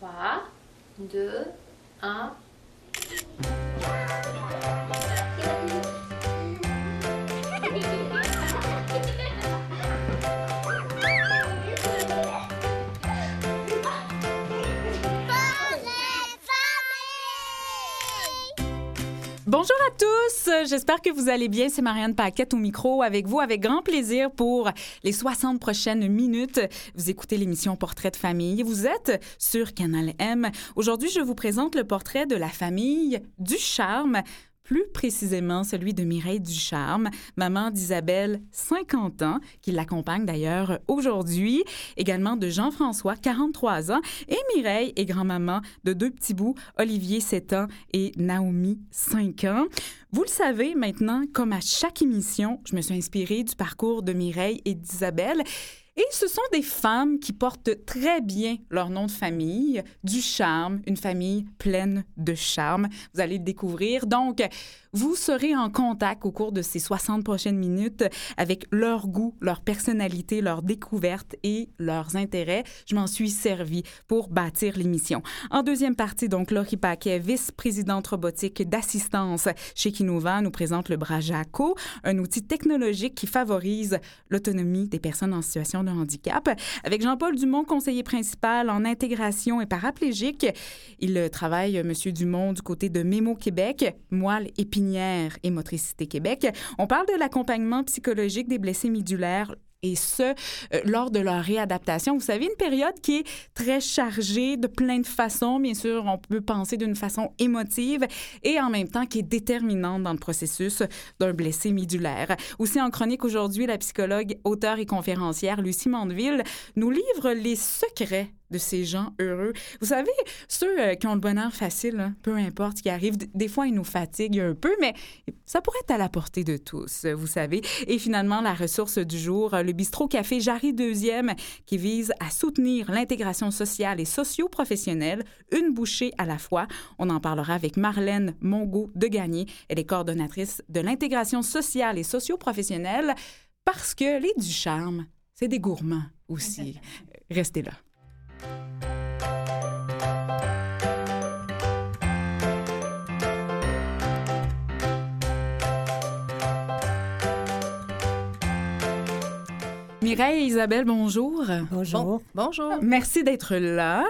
3, 2, 1. Bonjour à tous, j'espère que vous allez bien. C'est Marianne Paquette au micro avec vous, avec grand plaisir pour les 60 prochaines minutes. Vous écoutez l'émission Portrait de famille. Vous êtes sur Canal M. Aujourd'hui, je vous présente le portrait de la famille du charme plus précisément celui de Mireille Ducharme, maman d'Isabelle, 50 ans, qui l'accompagne d'ailleurs aujourd'hui, également de Jean-François, 43 ans, et Mireille est grand-maman de deux petits bouts, Olivier, 7 ans, et Naomi, 5 ans. Vous le savez maintenant, comme à chaque émission, je me suis inspirée du parcours de Mireille et d'Isabelle. Et ce sont des femmes qui portent très bien leur nom de famille, du charme, une famille pleine de charme. Vous allez le découvrir. Donc, vous serez en contact au cours de ces 60 prochaines minutes avec leur goût, leur personnalité, leurs découvertes et leurs intérêts. Je m'en suis servi pour bâtir l'émission. En deuxième partie, donc, Laurie Paquet, vice-présidente robotique d'assistance chez Kinova, nous présente le bras Jaco, un outil technologique qui favorise l'autonomie des personnes en situation de handicap. Avec Jean-Paul Dumont, conseiller principal en intégration et paraplégique, il travaille, Monsieur Dumont, du côté de Mémo Québec, moelle et motricité Québec. On parle de l'accompagnement psychologique des blessés médulaires et ce, euh, lors de leur réadaptation. Vous savez, une période qui est très chargée de plein de façons. Bien sûr, on peut penser d'une façon émotive et en même temps qui est déterminante dans le processus d'un blessé médulaire. Aussi en chronique aujourd'hui, la psychologue, auteure et conférencière Lucie Mandeville nous livre les secrets de ces gens heureux. Vous savez, ceux euh, qui ont le bonheur facile, hein, peu importe ce qui arrive, des fois, ils nous fatiguent un peu, mais ça pourrait être à la portée de tous, vous savez. Et finalement, la ressource du jour, le bistrot café Jarry Deuxième, qui vise à soutenir l'intégration sociale et socio-professionnelle, une bouchée à la fois. On en parlera avec Marlène Mongo de Gagné. Elle est coordonnatrice de l'intégration sociale et socio-professionnelle parce que les du charme, c'est des gourmands aussi. Restez là. Mireille et Isabelle, bonjour. Bonjour. bonjour. Merci d'être là.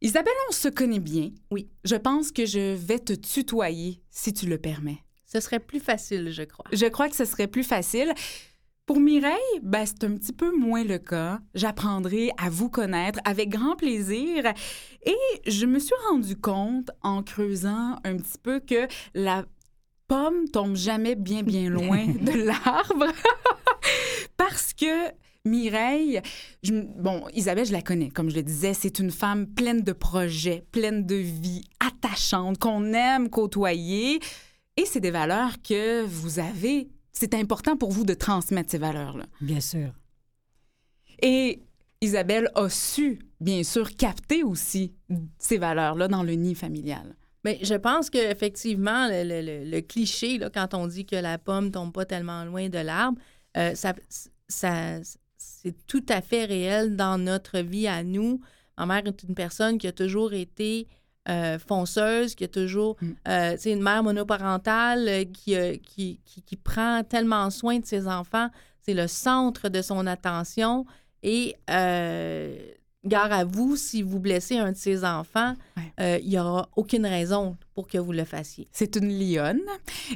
Isabelle, on se connaît bien. Oui. Je pense que je vais te tutoyer, si tu le permets. Ce serait plus facile, je crois. Je crois que ce serait plus facile. Pour Mireille, ben, c'est un petit peu moins le cas. J'apprendrai à vous connaître avec grand plaisir. Et je me suis rendu compte en creusant un petit peu que la pomme tombe jamais bien, bien loin de l'arbre. Parce que Mireille, bon, Isabelle, je la connais, comme je le disais, c'est une femme pleine de projets, pleine de vie, attachante, qu'on aime côtoyer. Et c'est des valeurs que vous avez c'est important pour vous de transmettre ces valeurs-là. Bien sûr. Et Isabelle a su, bien sûr, capter aussi ces valeurs-là dans le nid familial. Mais je pense qu'effectivement, le, le, cliché, là, quand on dit que la pomme tombe pas tellement loin de l'arbre, euh, ça, ça c'est tout à fait réel dans notre vie à nous. Ma mère est une personne qui a toujours été euh, fonceuse, qui a toujours, mm. euh, une mère monoparentale euh, qui, qui, qui, prend tellement soin de ses enfants. C'est le centre de son attention. Et gare à vous, si vous blessez un de ses enfants, il n'y aura aucune raison pour que vous le fassiez. C'est une lionne.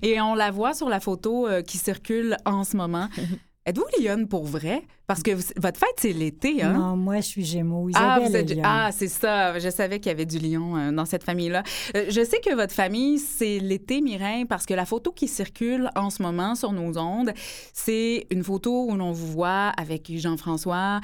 Et on la voit sur la photo qui circule en ce moment. Êtes-vous lionne pour vrai? Parce que votre fête, c'est l'été, hein? Non, moi, je suis Gémeaux. ah, ah c'est ça. Je savais qu'il y avait du lion euh, dans cette famille-là. Euh, je sais que votre famille, c'est l'été, Mireille, parce que la photo qui circule en ce moment sur nos ondes, c'est une photo où l'on vous voit avec Jean-François,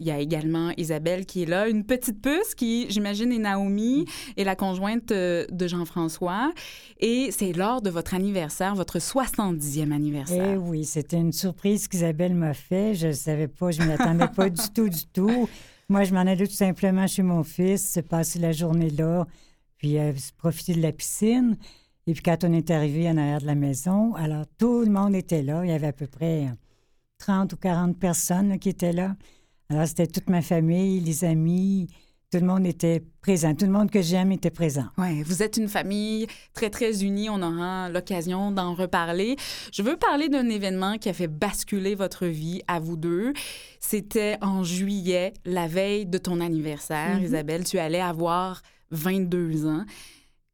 il y a également Isabelle qui est là, une petite puce qui, j'imagine, est Naomi et la conjointe euh, de Jean-François. Et c'est lors de votre anniversaire, votre 70e anniversaire. Eh oui, c'était une surprise qu'Isabelle m'a fait. Je ne savais pas, je ne m'attendais pas du tout, du tout. Moi, je m'en allais tout simplement chez mon fils, passer la journée là, puis euh, profiter de la piscine. Et puis quand on est arrivé en arrière de la maison, alors tout le monde était là. Il y avait à peu près 30 ou 40 personnes qui étaient là. Alors, c'était toute ma famille, les amis, tout le monde était présent. Tout le monde que j'aime était présent. Oui, vous êtes une famille très, très unie. On aura l'occasion d'en reparler. Je veux parler d'un événement qui a fait basculer votre vie à vous deux. C'était en juillet, la veille de ton anniversaire, Mhm. Isabelle. Tu allais avoir 22 ans.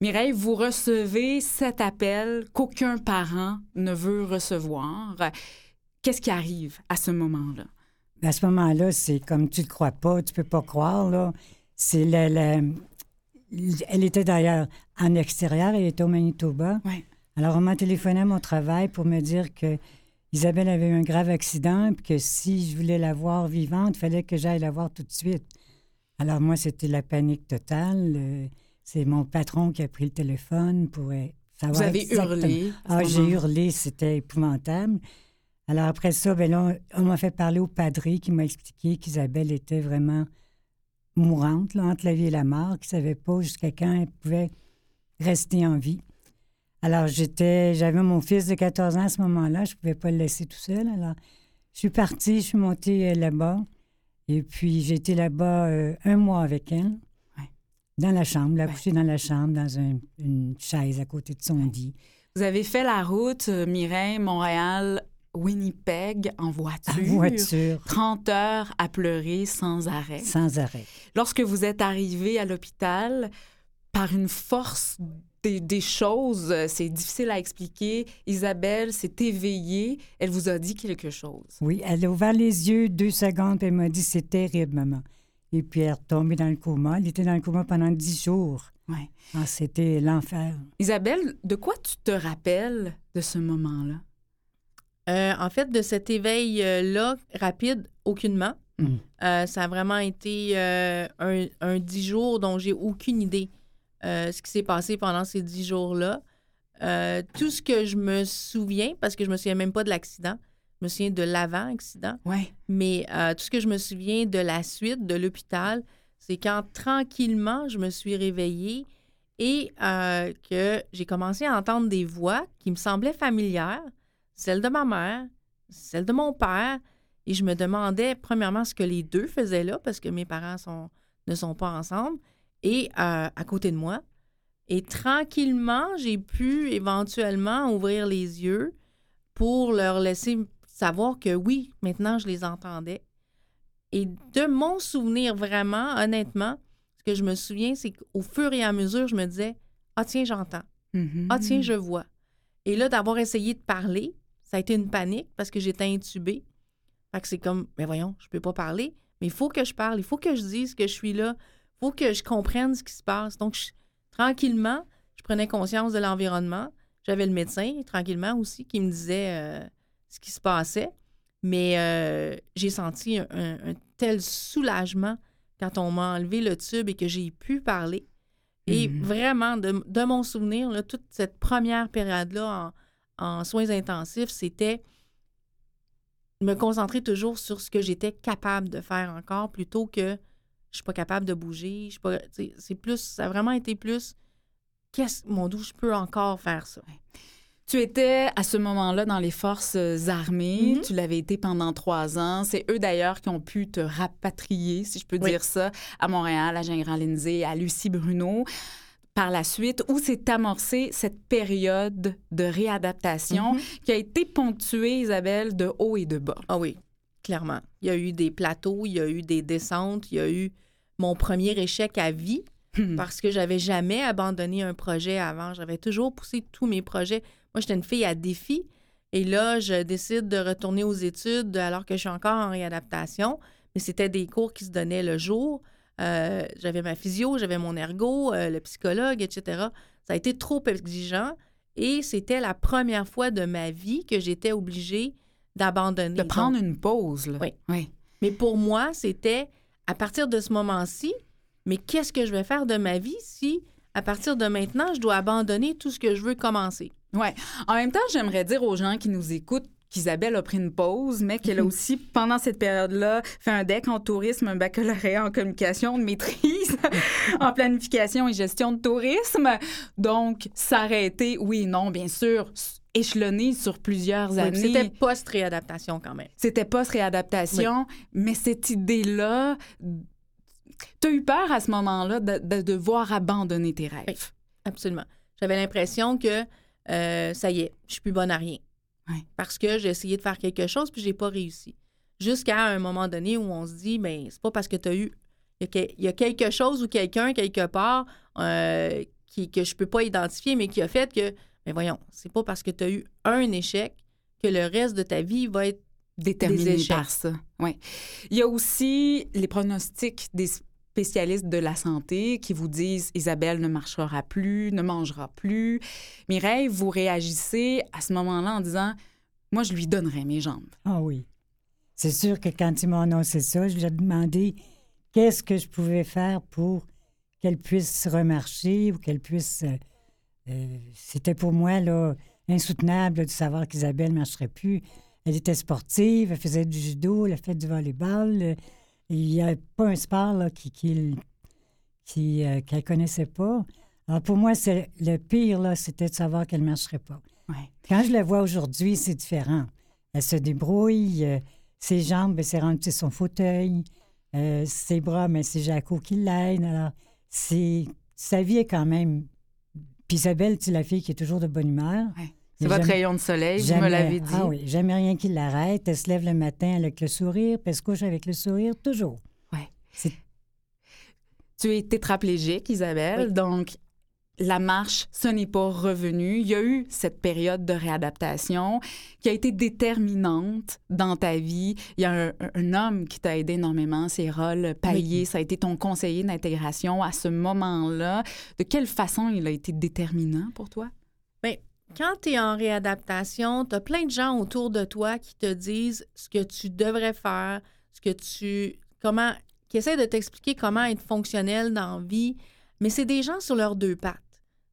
Mireille, vous recevez cet appel qu'aucun parent ne veut recevoir. Qu'est-ce qui arrive à ce moment-là? À ce moment-là, c'est comme tu ne crois pas, tu peux pas croire, là. C'est la, la- Elle était d'ailleurs en extérieur, elle était au Manitoba. Ouais. Alors, on m'a téléphoné à mon travail pour me dire que Isabelle avait eu un grave accident, puis que si je voulais la voir vivante, il fallait que j'aille la voir tout de suite. Alors, moi, c'était la panique totale. Euh, C'est mon patron qui a pris le téléphone pour euh, savoir. Vous avez exactement- hurlé. ah, j'ai hurlé, c'était épouvantable. Alors après ça, ben là, on, on m'a fait parler au padré qui m'a expliqué qu'Isabelle était vraiment mourante, là, entre la vie et la mort, qu'il ne savait pas jusqu'à quand elle pouvait rester en vie. Alors j'étais, j'avais mon fils de 14 ans à ce moment-là, je ne pouvais pas le laisser tout seul. Alors je suis partie, je suis montée euh, là-bas, et puis j'ai été là-bas euh, un mois avec elle. Ouais. Dans la chambre, la Ouais. coucher dans la chambre, dans un- une chaise à côté de son lit. Vous avez fait la route euh, Mireille, Montréal, Winnipeg en voiture. En voiture, 30 heures à pleurer sans arrêt. sans arrêt. Lorsque vous êtes arrivé à l'hôpital, par une force des, des choses, c'est difficile à expliquer, Isabelle s'est éveillée, elle vous a dit quelque chose. Oui, elle a ouvert les yeux deux secondes et elle m'a dit c'est terrible, maman. Et puis elle est retombée dans le coma. Elle était dans le coma pendant dix jours. Ouais. Ah, c'était l'enfer. Isabelle, de quoi tu te rappelles de ce moment-là? Euh, en fait, de cet éveil-là, rapide, aucunement. Mm. Euh, ça a vraiment été euh, un, dix jours dont j'ai aucune idée ce qui s'est passé pendant ces dix jours-là. Tout ce que je me souviens, parce que je me souviens même pas de l'accident, je me souviens de l'avant-accident, Ouais. mais tout ce que je me souviens de la suite, de l'hôpital, c'est quand tranquillement je me suis réveillée et que j'ai commencé à entendre des voix qui me semblaient familières, celle de ma mère, celle de mon père, et je me demandais premièrement ce que les deux faisaient là, parce que mes parents sont, ne sont pas ensemble, et euh, à côté de moi. Et tranquillement, j'ai pu éventuellement ouvrir les yeux pour leur laisser savoir que oui, maintenant je les entendais. Et de mon souvenir, vraiment, honnêtement, ce que je me souviens, c'est qu'au fur et à mesure, je me disais Ah, tiens, j'entends. Mhm. Ah, tiens, je vois. Et là, d'avoir essayé de parler, ça a été une panique parce que j'étais intubée. Fait que c'est comme, mais voyons, je peux pas parler, mais il faut que je parle, il faut que je dise que je suis là, il faut que je comprenne ce qui se passe. Donc, je- tranquillement, je prenais conscience de l'environnement. J'avais le médecin, tranquillement aussi, qui me disait euh, ce qui se passait. Mais euh, j'ai senti un, un- un tel soulagement quand on m'a enlevé le tube et que j'ai pu parler. Et Mhm. vraiment, de, de mon souvenir, là, toute cette première période-là en, en soins intensifs, c'était me concentrer toujours sur ce que j'étais capable de faire encore plutôt que je suis pas capable de bouger. Je suis pas, tu sais, c'est plus, ça a vraiment été plus, qu'est-ce, mon doux, je peux encore faire ça. Tu étais à ce moment-là dans les forces euh, armées. Mhm. Tu l'avais été pendant trois ans. C'est eux d'ailleurs qui ont pu te rapatrier, si je peux Oui. dire ça, à Montréal, à Jean-Grand-Lindsay, à Lucie Bruno. Par la suite, où s'est amorcée cette période de réadaptation Mhm. qui a été ponctuée, Isabelle, de haut et de bas? Ah oui, clairement. Il y a eu des plateaux, il y a eu des descentes, il y a eu mon premier échec à vie Hmm. parce que j'avais jamais abandonné un projet avant. J'avais toujours poussé tous mes projets. Moi, j'étais une fille à défi. Et là, je décide de retourner aux études alors que je suis encore en réadaptation. Mais c'était des cours qui se donnaient le jour. Euh, j'avais ma physio, j'avais mon ergo, euh, le psychologue, etc. Ça a été trop exigeant. Et c'était la première fois de ma vie que j'étais obligée d'abandonner. De prendre Donc, une pause. Là. Oui. oui. mais pour moi, c'était à partir de ce moment-ci, mais qu'est-ce que je vais faire de ma vie si, à partir de maintenant, je dois abandonner tout ce que je veux commencer? Ouais. En même temps, j'aimerais dire aux gens qui nous écoutent qu'Isabelle a pris une pause, mais qu'elle a aussi, pendant cette période-là, fait un DEC en tourisme, un baccalauréat en communication, une maîtrise en planification et gestion de tourisme. Donc, s'arrêter, oui non, bien sûr, échelonné sur plusieurs Oui, années. C'était post-réadaptation quand même. C'était post-réadaptation, mais cette idée-là, tu as eu peur à ce moment-là de, de devoir abandonner tes rêves? Absolument. J'avais l'impression que euh, ça y est, je suis plus bonne à rien. Ouais. Parce que j'ai essayé de faire quelque chose puis j'ai pas réussi. Jusqu'à un moment donné où on se dit, mais c'est pas parce que tu as eu. Il y a quelque chose ou quelqu'un quelque part euh, qui, que je peux pas identifier, mais qui a fait que, mais voyons, c'est pas parce que tu as eu un échec que le reste de ta vie va être. déterminé par ça. Ouais. Il y a aussi les pronostics des spécialistes de la santé qui vous disent Isabelle ne marchera plus, ne mangera plus. Mireille, vous réagissez à ce moment-là en disant Moi, je lui donnerai mes jambes. Ah oui. C'est sûr que quand ils m'ont annoncé ça, je lui ai demandé qu'est-ce que je pouvais faire pour qu'elle puisse remarcher ou qu'elle puisse. euh, euh, C'était pour moi là, insoutenable de savoir qu'Isabelle ne marcherait plus. Elle était sportive, elle faisait du judo, elle a fait du volleyball. Il n'y a pas un sport là, qui, qui, qui, euh, qu'elle ne connaissait pas. Alors pour moi, c'est le pire, là, c'était de savoir qu'elle ne marcherait pas. Ouais. Quand je la vois aujourd'hui, c'est différent. Elle se débrouille, euh, ses jambes, ben, c'est rendu son fauteuil, euh, ses bras, mais c'est Jaco qui l'aide. Alors, c'est, sa vie est quand même. Puis Isabelle, c'est la fille qui est toujours de bonne humeur. Ouais. C'est votre jamais- rayon de soleil, vous me Jamais- l'avez dit. Ah oui, jamais rien qui l'arrête. Elle se lève le matin avec le sourire, puis elle se couche avec le sourire, toujours. C'est- Tu es tétraplégique, Isabelle, Oui. donc la marche, ce n'est pas revenu. Il y a eu cette période de réadaptation qui a été déterminante dans ta vie. Il y a un, un homme qui t'a aidé énormément, c'est Rol Paillé. Ça a été ton conseiller d'intégration à ce moment-là. De quelle façon il a été déterminant pour toi? Quand tu es en réadaptation, tu as plein de gens autour de toi qui te disent ce que tu devrais faire, ce que tu. comment. qui essaient de t'expliquer comment être fonctionnel dans la vie, mais c'est des gens sur leurs deux pattes.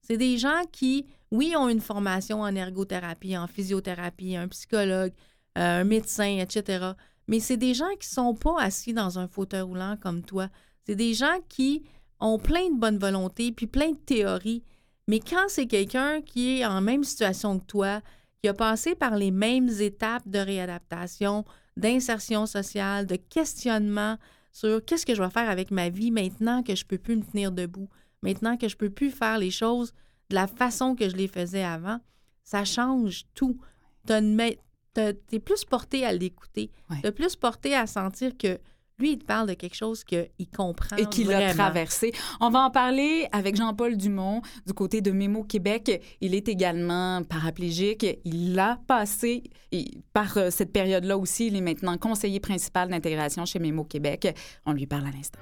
C'est des gens qui, oui, ont une formation en ergothérapie, en physiothérapie, un psychologue, euh, un médecin, etc. Mais c'est des gens qui sont pas assis dans un fauteuil roulant comme toi. C'est des gens qui ont plein de bonne volonté puis plein de théories. Mais quand c'est quelqu'un qui est en même situation que toi, qui a passé par les mêmes étapes de réadaptation, d'insertion sociale, de questionnement sur qu'est-ce que je vais faire avec ma vie maintenant que je peux plus me tenir debout, maintenant que je peux plus faire les choses de la façon que je les faisais avant, ça change tout. Tu es plus porté à l'écouter, Ouais. tu plus porté à sentir que lui, il te parle de quelque chose qu'il comprend. et qu'il a traversé. On va en parler avec Jean-Paul Dumont du côté de Mémo Québec. Il est également paraplégique. Il a passé et par euh, cette période-là aussi. Il est maintenant conseiller principal d'intégration chez Mémo Québec. On lui parle à l'instant.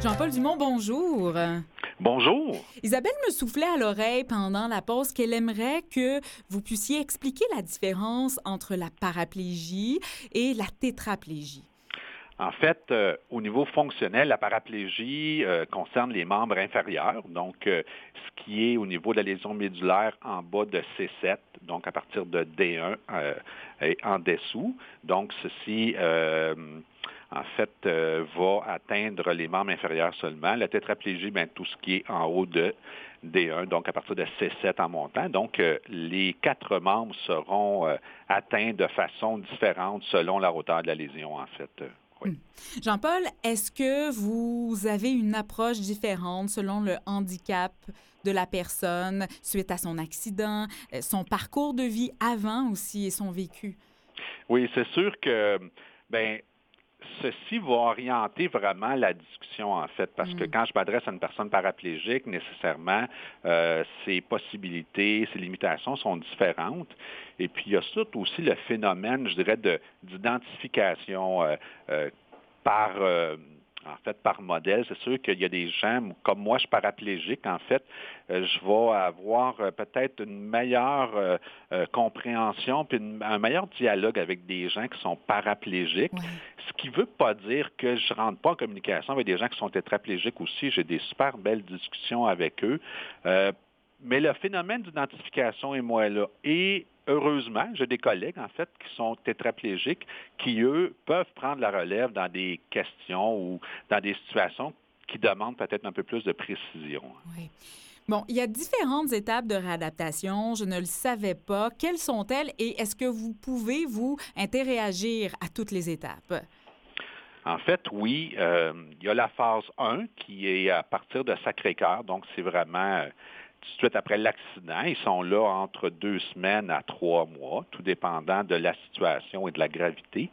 Jean-Paul Dumont, bonjour. Bonjour. Isabelle me soufflait à l'oreille pendant la pause qu'elle aimerait que vous puissiez expliquer la différence entre la paraplégie et la tétraplégie. En fait, euh, au niveau fonctionnel, la paraplégie euh, concerne les membres inférieurs, donc euh, ce qui est au niveau de la lésion médulaire en bas de C7, donc à partir de D1 euh, et en dessous. Donc, ceci, en fait, euh, va atteindre les membres inférieurs seulement. La tétraplégie, bien, tout ce qui est en haut de D1, donc à partir de C7 en montant. Donc, euh, les quatre membres seront euh, atteints de façon différente selon la hauteur de la lésion, en fait. Oui. Jean-Paul, est-ce que vous avez une approche différente selon le handicap de la personne suite à son accident, son parcours de vie avant aussi et son vécu? Oui, c'est sûr que ben ceci va orienter vraiment la discussion, en fait, parce que Mm. quand je m'adresse à une personne paraplégique, nécessairement, euh, ses possibilités, ses limitations sont différentes. Et puis, il y a surtout aussi le phénomène, je dirais, de- d'identification euh, euh, par... en fait, par modèle, c'est sûr qu'il y a des gens, comme moi, je suis paraplégique, en fait, euh, je vais avoir euh, peut-être une meilleure euh, compréhension puis une- un meilleur dialogue avec des gens qui sont paraplégiques. Ce qui ne veut pas dire que je ne rentre pas en communication avec des gens qui sont tétraplégiques aussi. J'ai des super belles discussions avec eux. Euh, mais le phénomène d'identification est moins là. Et heureusement, j'ai des collègues, en fait, qui sont tétraplégiques, qui, eux, peuvent prendre la relève dans des questions ou dans des situations qui demandent peut-être un peu plus de précision. Oui. Bon, il y a différentes étapes de réadaptation. Je ne le savais pas. Quelles sont-elles et est-ce que vous pouvez, vous, interréagir à toutes les étapes? En fait, oui. Euh, il y a la phase 1 qui est à partir de Sacré-Cœur. Donc, c'est vraiment euh, suite après l'accident. Ils sont là entre deux semaines à trois mois, tout dépendant de la situation et de la gravité.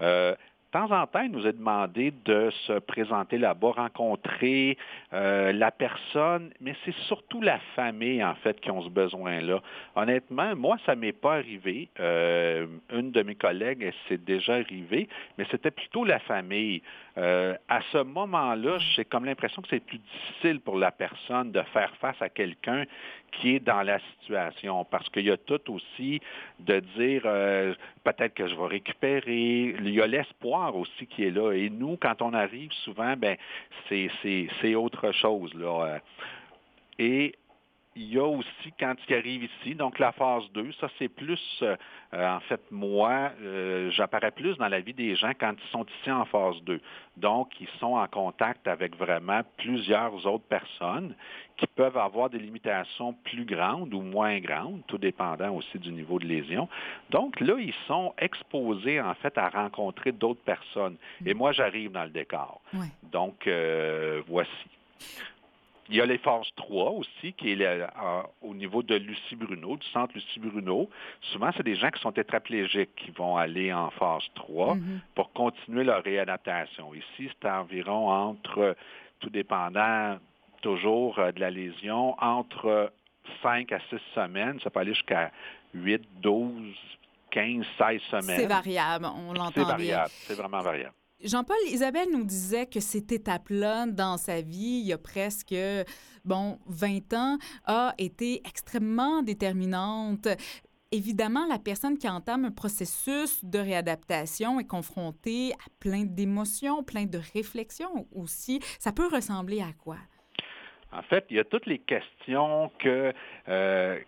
Euh, temps en temps, il nous est demandé de se présenter là-bas, rencontrer euh, la personne, mais c'est surtout la famille, en fait, qui ont ce besoin-là. Honnêtement, moi, ça ne m'est pas arrivé. Euh, une de mes collègues, c'est déjà arrivé, mais c'était plutôt la famille. Euh, à ce moment-là, j'ai comme l'impression que c'est plus difficile pour la personne de faire face à quelqu'un qui est dans la situation, parce qu'il y a tout aussi de dire euh, peut-être que je vais récupérer. Il y a l'espoir aussi qui est là. Et nous, quand on arrive, souvent, ben c'est autre chose là. Et il y a aussi quand il arrive ici, donc la phase 2, ça c'est plus, euh, en fait, moi, euh, j'apparais plus dans la vie des gens quand ils sont ici en phase 2. Donc, ils sont en contact avec vraiment plusieurs autres personnes qui peuvent avoir des limitations plus grandes ou moins grandes, tout dépendant aussi du niveau de lésion. Donc, là, ils sont exposés, en fait, à rencontrer d'autres personnes. Et moi, j'arrive dans le décor. Donc, euh, voici. Il y a les phases 3 aussi, qui est au niveau de Lucie Bruno, du centre Lucie Bruno. Souvent, c'est des gens qui sont tétraplégiques qui vont aller en phase 3 mm-hmm. pour continuer leur réadaptation. Ici, c'est environ entre, tout dépendant toujours euh, de la lésion, entre 5 à 6 semaines. Ça peut aller jusqu'à 8, 12, 15, 16 semaines. C'est variable, on l'entend bien. C'est variable, c'est vraiment variable. Jean-Paul, Isabelle nous disait que cette étape-là dans sa vie, il y a presque, bon, 20 ans, a été extrêmement déterminante. Évidemment, la personne qui entame un processus de réadaptation est confrontée à plein d'émotions, plein de réflexions aussi. Ça peut ressembler à quoi? En fait, il y a toutes les questions que, euh,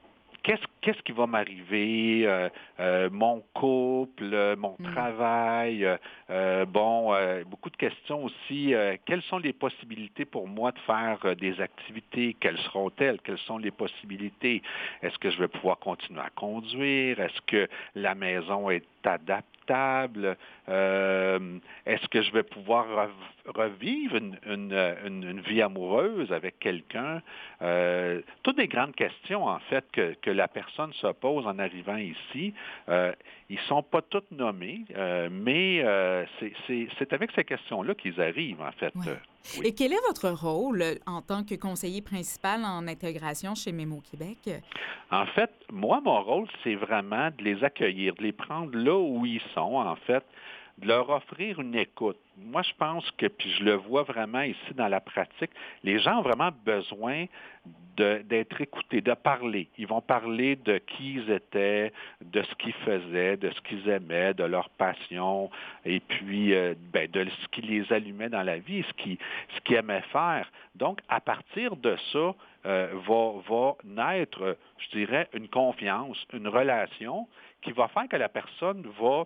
qu'est-ce qui va m'arriver, euh, euh, mon couple, mon mm. travail, euh, bon, beaucoup de questions aussi. quelles sont les possibilités pour moi de faire des activités? Quelles seront-elles? Quelles sont les possibilités? Est-ce que je vais pouvoir continuer à conduire? Est-ce que la maison est adaptable? Est-ce que je vais pouvoir revivre une, vie amoureuse avec quelqu'un? toutes des grandes questions, en fait, que, que la personne se pose en arrivant ici. Euh, ils ne sont pas tous nommés, euh, mais euh, c'est avec ces questions-là qu'ils arrivent, en fait. Et quel est votre rôle en tant que conseiller principal en intégration chez Mémo Québec? En fait, moi, mon rôle, c'est vraiment de les accueillir, de les prendre là où ils sont, en fait, de leur offrir une écoute. Moi, je pense que, puis je le vois vraiment ici dans la pratique, les gens ont vraiment besoin d'être écoutés, de parler. Ils vont parler de qui ils étaient, de ce qu'ils faisaient, de ce qu'ils aimaient, de leur passion, et puis euh, ben, de ce qui les allumait dans la vie, ce qu'ils aimaient faire. Donc, à partir de ça, euh, va naître, je dirais, une confiance, une relation qui va faire que la personne va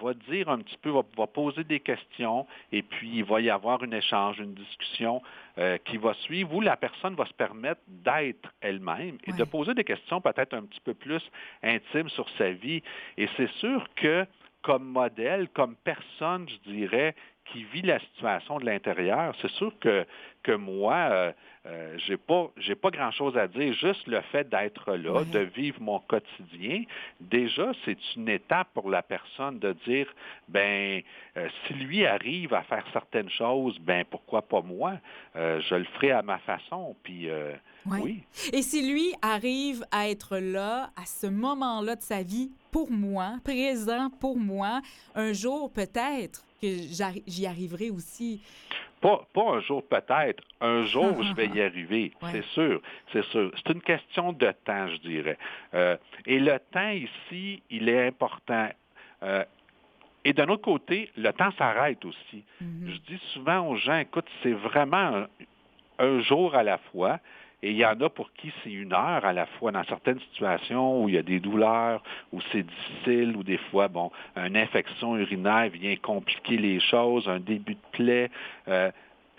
va dire un petit peu, va, poser des questions, et puis il va y avoir un échange, une discussion euh, qui va suivre, où la personne va se permettre d'être elle-même et de poser des questions peut-être un petit peu plus intimes sur sa vie. Et c'est sûr que comme modèle, comme personne, je dirais, qui vit la situation de l'intérieur, c'est sûr que, que moi, euh, euh, j'ai pas j'ai pas grand chose à dire. Juste le fait d'être là, de vivre mon quotidien, déjà c'est une étape pour la personne de dire ben euh, si lui arrive à faire certaines choses, ben pourquoi pas moi? Je le ferai à ma façon. Puis oui. Et si lui arrive à être là à ce moment-là de sa vie pour moi, présent pour moi, un jour peut-être que j'y arriverai aussi. Pas, pas un jour peut-être, un jour je vais y arriver, c'est sûr, c'est sûr. C'est une question de temps, je dirais. Euh, et le temps ici, il est important. Euh, et d'un autre côté, le temps s'arrête aussi. Mm-hmm. Je dis souvent aux gens, écoute, c'est vraiment un, jour à la fois. Et il y en a pour qui c'est une heure à la fois dans certaines situations où il y a des douleurs, où c'est difficile, où des fois, bon, une infection urinaire vient compliquer les choses, un début de plaie. Euh,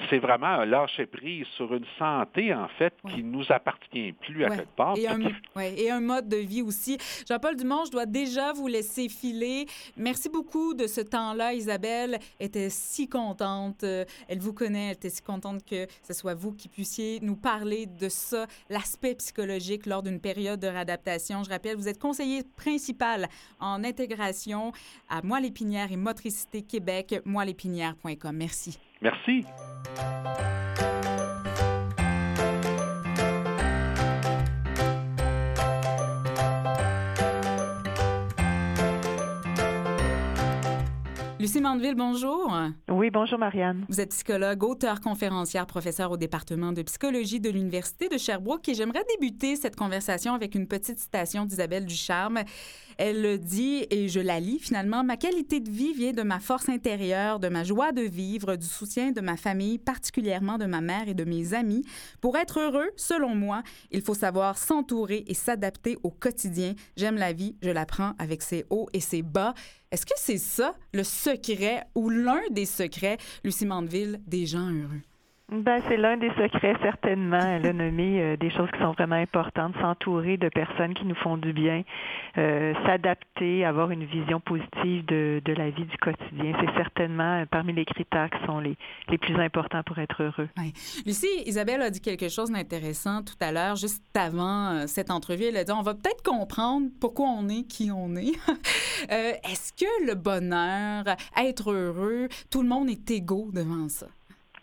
c'est vraiment un lâcher prise sur une santé, en fait, Ouais. qui nous appartient plus à Ouais. quelque part. Et un, Peut-être- ouais, et un mode de vie aussi. Jean-Paul Dumont, je dois déjà vous laisser filer. Merci beaucoup de ce temps-là. Isabelle était si contente. Euh, Elle vous connaît. Elle était si contente que ce soit vous qui puissiez nous parler de ça, l'aspect psychologique lors d'une période de réadaptation. Je rappelle, vous êtes conseiller principal en intégration à Moelle-Épinière et Motricité Québec, moellépinière.com. Merci. Merci. Lucie Mandeville, bonjour. Oui, bonjour Marianne. Vous êtes psychologue, auteur, conférencière, professeur au département de psychologie de l'Université de Sherbrooke et j'aimerais débuter cette conversation avec une petite citation d'Isabelle Ducharme. Elle dit, et je la lis finalement, Ma qualité de vie vient de ma force intérieure, de ma joie de vivre, du soutien de ma famille, particulièrement de ma mère et de mes amis. Pour être heureux, selon moi, il faut savoir s'entourer et s'adapter au quotidien. J'aime la vie, je la prends avec ses hauts et ses bas. Est-ce que c'est ça le secret ou l'un des secrets, Lucie Mandeville, des gens heureux? Ben, c'est l'un des secrets, certainement. Elle a nommé euh, des choses qui sont vraiment importantes, s'entourer de personnes qui nous font du bien, euh, s'adapter, avoir une vision positive de, la vie du quotidien. C'est certainement euh, parmi les critères qui sont les, plus importants pour être heureux. Lucie, Isabelle a dit quelque chose d'intéressant tout à l'heure, juste avant cette entrevue. Elle a dit on va peut-être comprendre pourquoi on est qui on est. Est-ce que le bonheur, être heureux, tout le monde est égaux devant ça?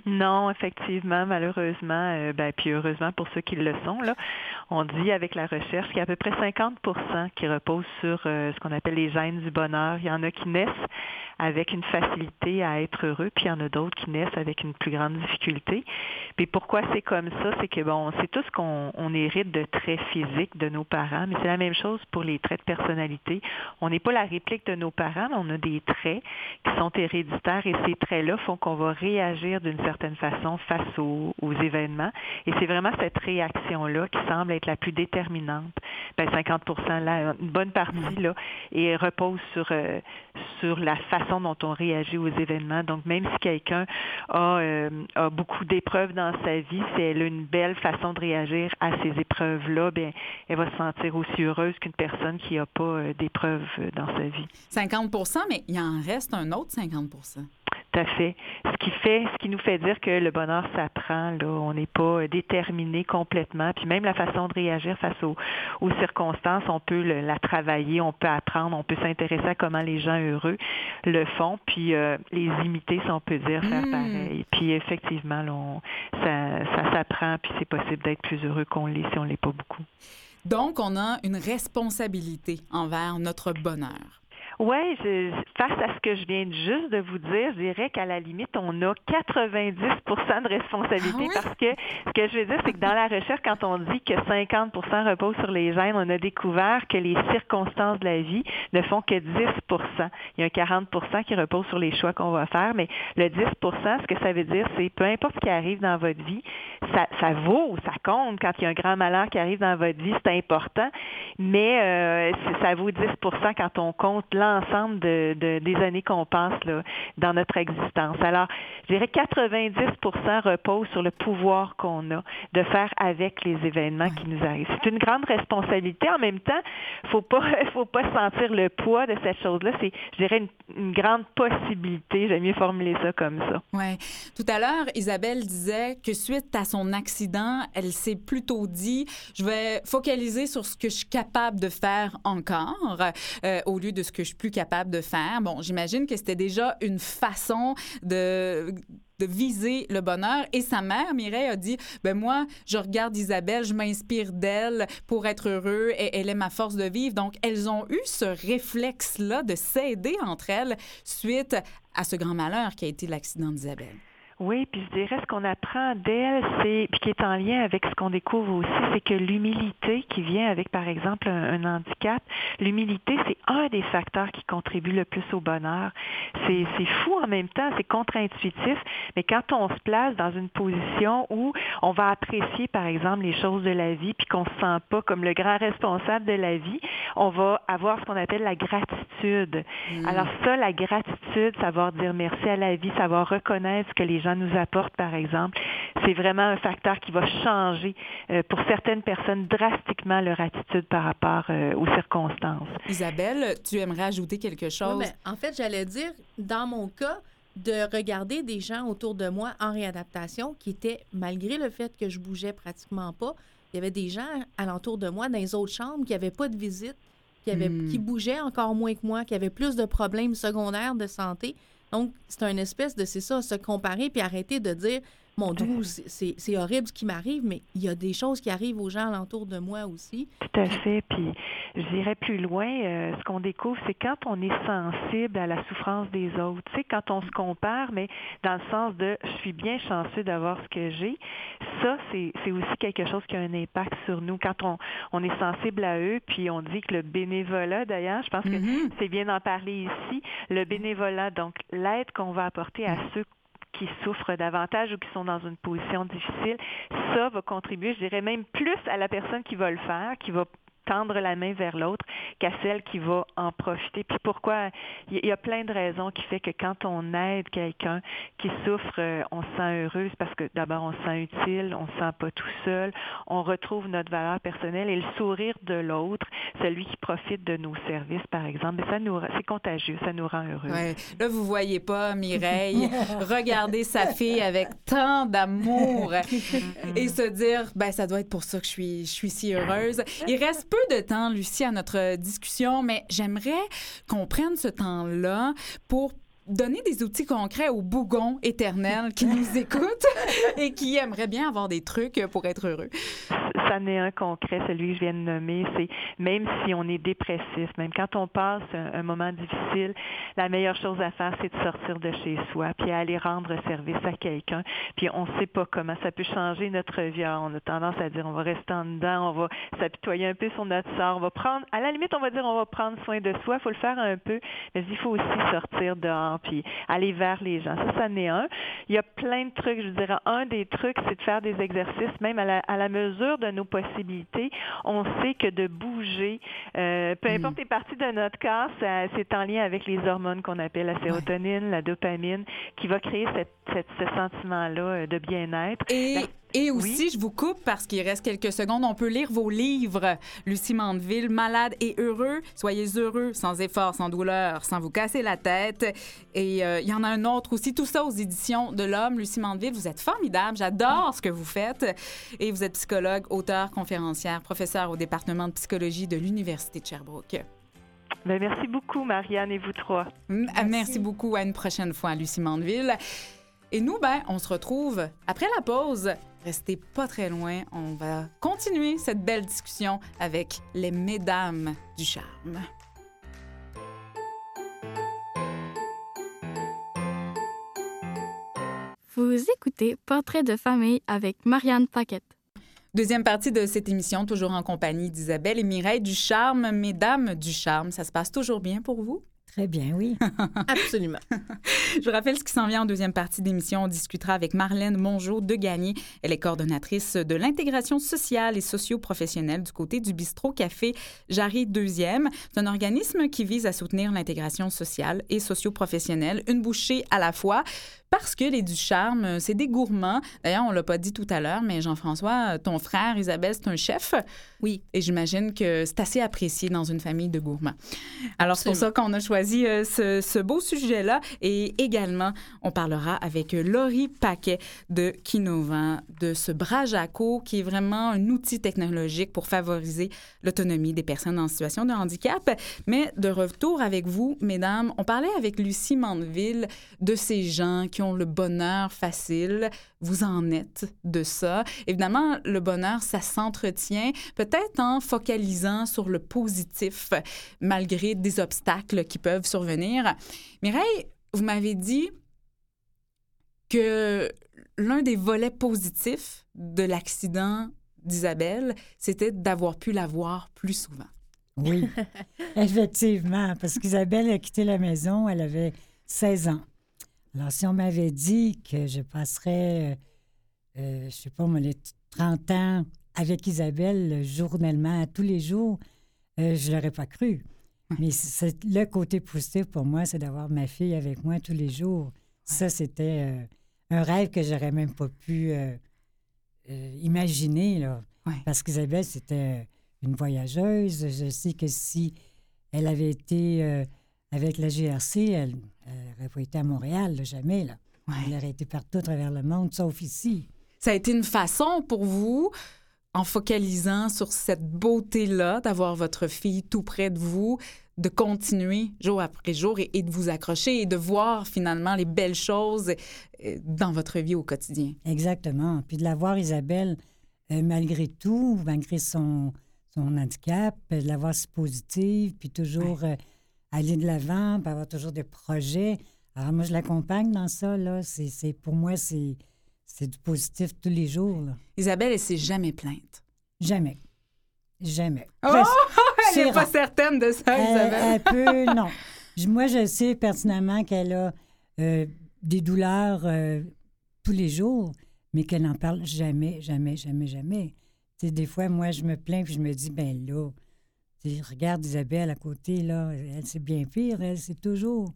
Non, effectivement, malheureusement, euh, ben, puis heureusement pour ceux qui le sont, là, on dit avec la recherche qu'il y a à peu près 50% qui reposent sur euh, ce qu'on appelle les gènes du bonheur. Il y en a qui naissent avec une facilité à être heureux, puis il y en a d'autres qui naissent avec une plus grande difficulté. Puis pourquoi c'est comme ça, c'est que bon, c'est tout ce qu'on on hérite de traits physiques de nos parents, mais c'est la même chose pour les traits de personnalité. On n'est pas la réplique de nos parents, mais on a des traits qui sont héréditaires et ces traits-là font qu'on va réagir d'une certaine façon face aux, aux événements. Et c'est vraiment cette réaction-là qui semble être la plus déterminante. Ben 50 là, une bonne partie là, et repose sur euh, sur la façon dont on réagit aux événements. Donc même si quelqu'un a, euh, a beaucoup d'épreuves dans sa vie, si elle a une belle façon de réagir à ces épreuves-là, bien, elle va se sentir aussi heureuse qu'une personne qui n'a pas euh, d'épreuves dans sa vie. 50 mais il en reste un autre 50 Tout à fait. Ce qui fait, ce qui nous fait dire que le bonheur s'apprend, là, on n'est pas déterminé complètement. Puis même la façon de réagir face aux, aux circonstances, on peut le- la travailler, on peut apprendre, on peut s'intéresser à comment les gens heureux le font, puis euh, les imiter, si on peut dire, faire Mm. pareil. Puis effectivement, là, on- ça, ça s'apprend, puis c'est possible d'être plus heureux qu'on l'est si on l'est pas beaucoup. Donc, on a une responsabilité envers notre bonheur. Oui, face à ce que je viens de juste de vous dire, je dirais qu'à la limite, on a 90% de responsabilité Ah oui? parce que ce que je veux dire, c'est que dans la recherche, quand on dit que 50% repose sur les gènes, on a découvert que les circonstances de la vie ne font que 10% Il y a un 40% qui repose sur les choix qu'on va faire, mais le 10% ce que ça veut dire, c'est peu importe ce qui arrive dans votre vie, ça, ça vaut, ça compte quand il y a un grand malheur qui arrive dans votre vie, c'est important, mais euh, ça vaut 10% quand on compte l'ensemble de, de- des années qu'on passe là, dans notre existence. Alors, je dirais 90% repose sur le pouvoir qu'on a de faire avec les événements qui nous arrivent. C'est une grande responsabilité. En même temps, faut pas, faut pas sentir le poids de cette chose-là. C'est, je dirais, une, grande possibilité. J'aime mieux formuler ça comme ça. Ouais. Tout à l'heure, Isabelle disait que suite à son accident, elle s'est plutôt dit je vais focaliser sur ce que je suis capable de faire encore euh, au lieu de ce que je plus capable de faire. Bon, j'imagine que c'était déjà une façon de de viser le bonheur. Et sa mère, Mireille, a dit, ben moi, je regarde Isabelle, je m'inspire d'elle pour être heureux et elle est ma force de vivre. Donc, elles ont eu ce réflexe-là de s'aider entre elles suite à ce grand malheur qui a été l'accident d'Isabelle. Oui, puis je dirais ce qu'on apprend d'elle, c'est puis qui est en lien avec ce qu'on découvre aussi, c'est que l'humilité qui vient avec, par exemple, un, handicap, l'humilité, c'est un des facteurs qui contribue le plus au bonheur. C'est c'est fou en même temps, c'est contre-intuitif, mais quand on se place dans une position où on va apprécier, par exemple, les choses de la vie, puis qu'on se sent pas comme le grand responsable de la vie, on va avoir ce qu'on appelle la gratitude. Mm. Alors ça, la gratitude, savoir dire merci à la vie, savoir reconnaître ce que les gens nous apportent, par exemple, c'est vraiment un facteur qui va changer euh, pour certaines personnes drastiquement leur attitude par rapport euh, aux circonstances. Isabelle, tu aimerais ajouter quelque chose? Oui, ben, en fait, j'allais dire, dans mon cas, de regarder des gens autour de moi en réadaptation qui étaient, malgré le fait que je bougeais pratiquement pas, il y avait des gens alentour de moi dans les autres chambres qui n'avaient pas de visite, qui, avaient, Hmm. qui bougeaient encore moins que moi, qui avaient plus de problèmes secondaires de santé. Donc, c'est un espèce de, c'est ça, se comparer puis arrêter de dire, mon Dieu, c'est- horrible ce qui m'arrive, mais il y a des choses qui arrivent aux gens alentour de moi aussi. Tout à fait. Puis, je dirais plus loin, euh, ce qu'on découvre, c'est quand on est sensible à la souffrance des autres. Tu sais, quand on se compare, mais dans le sens de je suis bien chanceux d'avoir ce que j'ai, ça, c'est aussi quelque chose qui a un impact sur nous. Quand on, on est sensible à eux, puis on dit que le bénévolat, d'ailleurs, je pense que Mhm. c'est bien d'en parler ici, le bénévolat, donc l'aide qu'on va apporter à ceux qui souffrent davantage ou qui sont dans une position difficile, ça va contribuer, je dirais même plus à la personne qui va le faire, qui va tendre la main vers l'autre qu'à celle qui va en profiter. Puis pourquoi? Il y a plein de raisons qui fait que quand on aide quelqu'un qui souffre, euh, on se sent heureuse parce que d'abord on se sent utile, on se sent pas tout seul, on retrouve notre valeur personnelle et le sourire de l'autre, celui qui profite de nos services par exemple, ça nous c'est contagieux, ça nous rend heureux. Ouais. Là, vous voyez pas Mireille regarder sa fille avec tant d'amour et se dire, ben ça doit être pour ça que je suis, je suis si heureuse. Il reste peu de temps, Lucie, à notre discussion, mais j'aimerais qu'on prenne ce temps-là pour donner des outils concrets aux bougons éternels qui nous écoutent et qui aimeraient bien avoir des trucs pour être heureux. ça n'est un concret, celui que je viens de nommer, c'est même si on est dépressif, même quand on passe un, un moment difficile, la meilleure chose à faire, c'est de sortir de chez soi, puis aller rendre service à quelqu'un. Puis on ne sait pas comment ça peut changer notre vie. Alors, on a tendance à dire on va rester en dedans, on va s'apitoyer un peu sur notre sort, on va prendre, à la limite, on va dire on va prendre soin de soi, il faut le faire un peu, mais il faut aussi sortir dehors, puis aller vers les gens. Ça, ça n'est un. Il y a plein de trucs, je dirais, un des trucs, c'est de faire des exercices, même à la, à la mesure de nos possibilités. On sait que de bouger, euh, peu importe les parties de notre corps, c'est en lien avec les hormones qu'on appelle la sérotonine, la dopamine, qui va créer cette, cette- ce sentiment-là euh, de bien-être. Et, La- et aussi, je vous coupe parce qu'il reste quelques secondes. On peut lire vos livres, Lucie Mandeville, Malade et heureux. Soyez heureux, sans effort, sans douleur, sans vous casser la tête. Et euh, il y en a un autre aussi, tout ça aux éditions de l'Homme. Lucie Mandeville, vous êtes formidable. J'adore ce que vous faites. Et vous êtes psychologue, auteur, conférencière, professeur au département de psychologie de l'Université de Sherbrooke. Ben, merci beaucoup, Marianne, et vous trois. Mm, ah, Merci. beaucoup. À une prochaine fois, Lucie Mandeville. Et nous, ben, on se retrouve après la pause. Restez pas très loin. On va continuer cette belle discussion avec les mesdames du charme. Vous écoutez Portrait de famille avec Marianne Paquette. Deuxième partie de cette émission, toujours en compagnie d'Isabelle et Mireille du charme. Mesdames du charme, ça se passe toujours bien pour vous? Très bien, oui. Absolument. Je vous rappelle ce qui s'en vient en deuxième partie d'émission. On discutera avec Marlène Mongeau de Gagné. Elle est coordonnatrice de l'intégration sociale et socio-professionnelle du côté du bistrot café Jarry Deuxième. C'est un organisme qui vise à soutenir l'intégration sociale et socio-professionnelle, une bouchée à la fois. Parce que les Ducharme, c'est des gourmands. D'ailleurs, on l'a pas dit tout à l'heure, mais Jean-François, ton frère Isabelle, c'est un chef. Oui. Et j'imagine que c'est assez apprécié dans une famille de gourmands. Alors, c'est pour ça qu'on a choisi euh, ce, ce beau sujet-là. Et également, on parlera avec euh, Laurie Paquet de Kinova, de ce bras Jaco, qui est vraiment un outil technologique pour favoriser l'autonomie des personnes en situation de handicap. Mais de retour avec vous, mesdames, on parlait avec Lucie Mandeville de ces gens qui ont le bonheur facile. Vous en êtes de ça. Évidemment, le bonheur, ça s'entretient peut-être en focalisant sur le positif, malgré des obstacles qui peuvent survenir. Mireille, vous m'avez dit que l'un des volets positifs de l'accident d'Isabelle, c'était d'avoir pu la voir plus souvent. Oui, effectivement, parce qu'Isabelle a quitté la maison, elle avait 16 ans. Alors, si on m'avait dit que je passerais, euh, euh, je sais pas, les 30 ans avec Isabelle, journellement, tous les jours, euh, je l'aurais pas cru. Mais c'est le côté positif pour moi, c'est d'avoir ma fille avec moi tous les jours. Ça, c'était euh, un rêve que j'aurais même pas pu euh, euh, imaginer. Là. Ouais. Parce qu'Isabelle, c'était une voyageuse. Je sais que si elle avait été euh, avec la GRC, elle n'aurait pas été à Montréal, là, jamais. Là. Ouais. Elle aurait été partout à travers le monde, sauf ici. Ça a été une façon pour vous, en focalisant sur cette beauté-là, d'avoir votre fille tout près de vous, de continuer jour après jour et, et de vous accrocher et de voir finalement les belles choses euh, dans votre vie au quotidien? Exactement. Puis de la voir, Isabelle, euh, malgré tout, malgré son, son handicap, de la voir si positive, puis toujours euh, aller de l'avant, puis avoir toujours des projets. Alors moi, je l'accompagne dans ça, là. C'est, pour moi, c'est, c'est du positif tous les jours, là. Isabelle, elle s'est jamais plainte. Jamais. Jamais. Oh! Elle n'est pas certaine de ça, Elle, Isabelle. elle peut, non. Moi, je sais pertinemment qu'elle a euh, des douleurs euh, tous les jours, mais qu'elle n'en parle jamais, jamais, jamais, jamais. Tu sais, des fois, moi, je me plains puis je me dis, ben là, regarde Isabelle à côté, là, elle, c'est bien pire, elle, c'est toujours.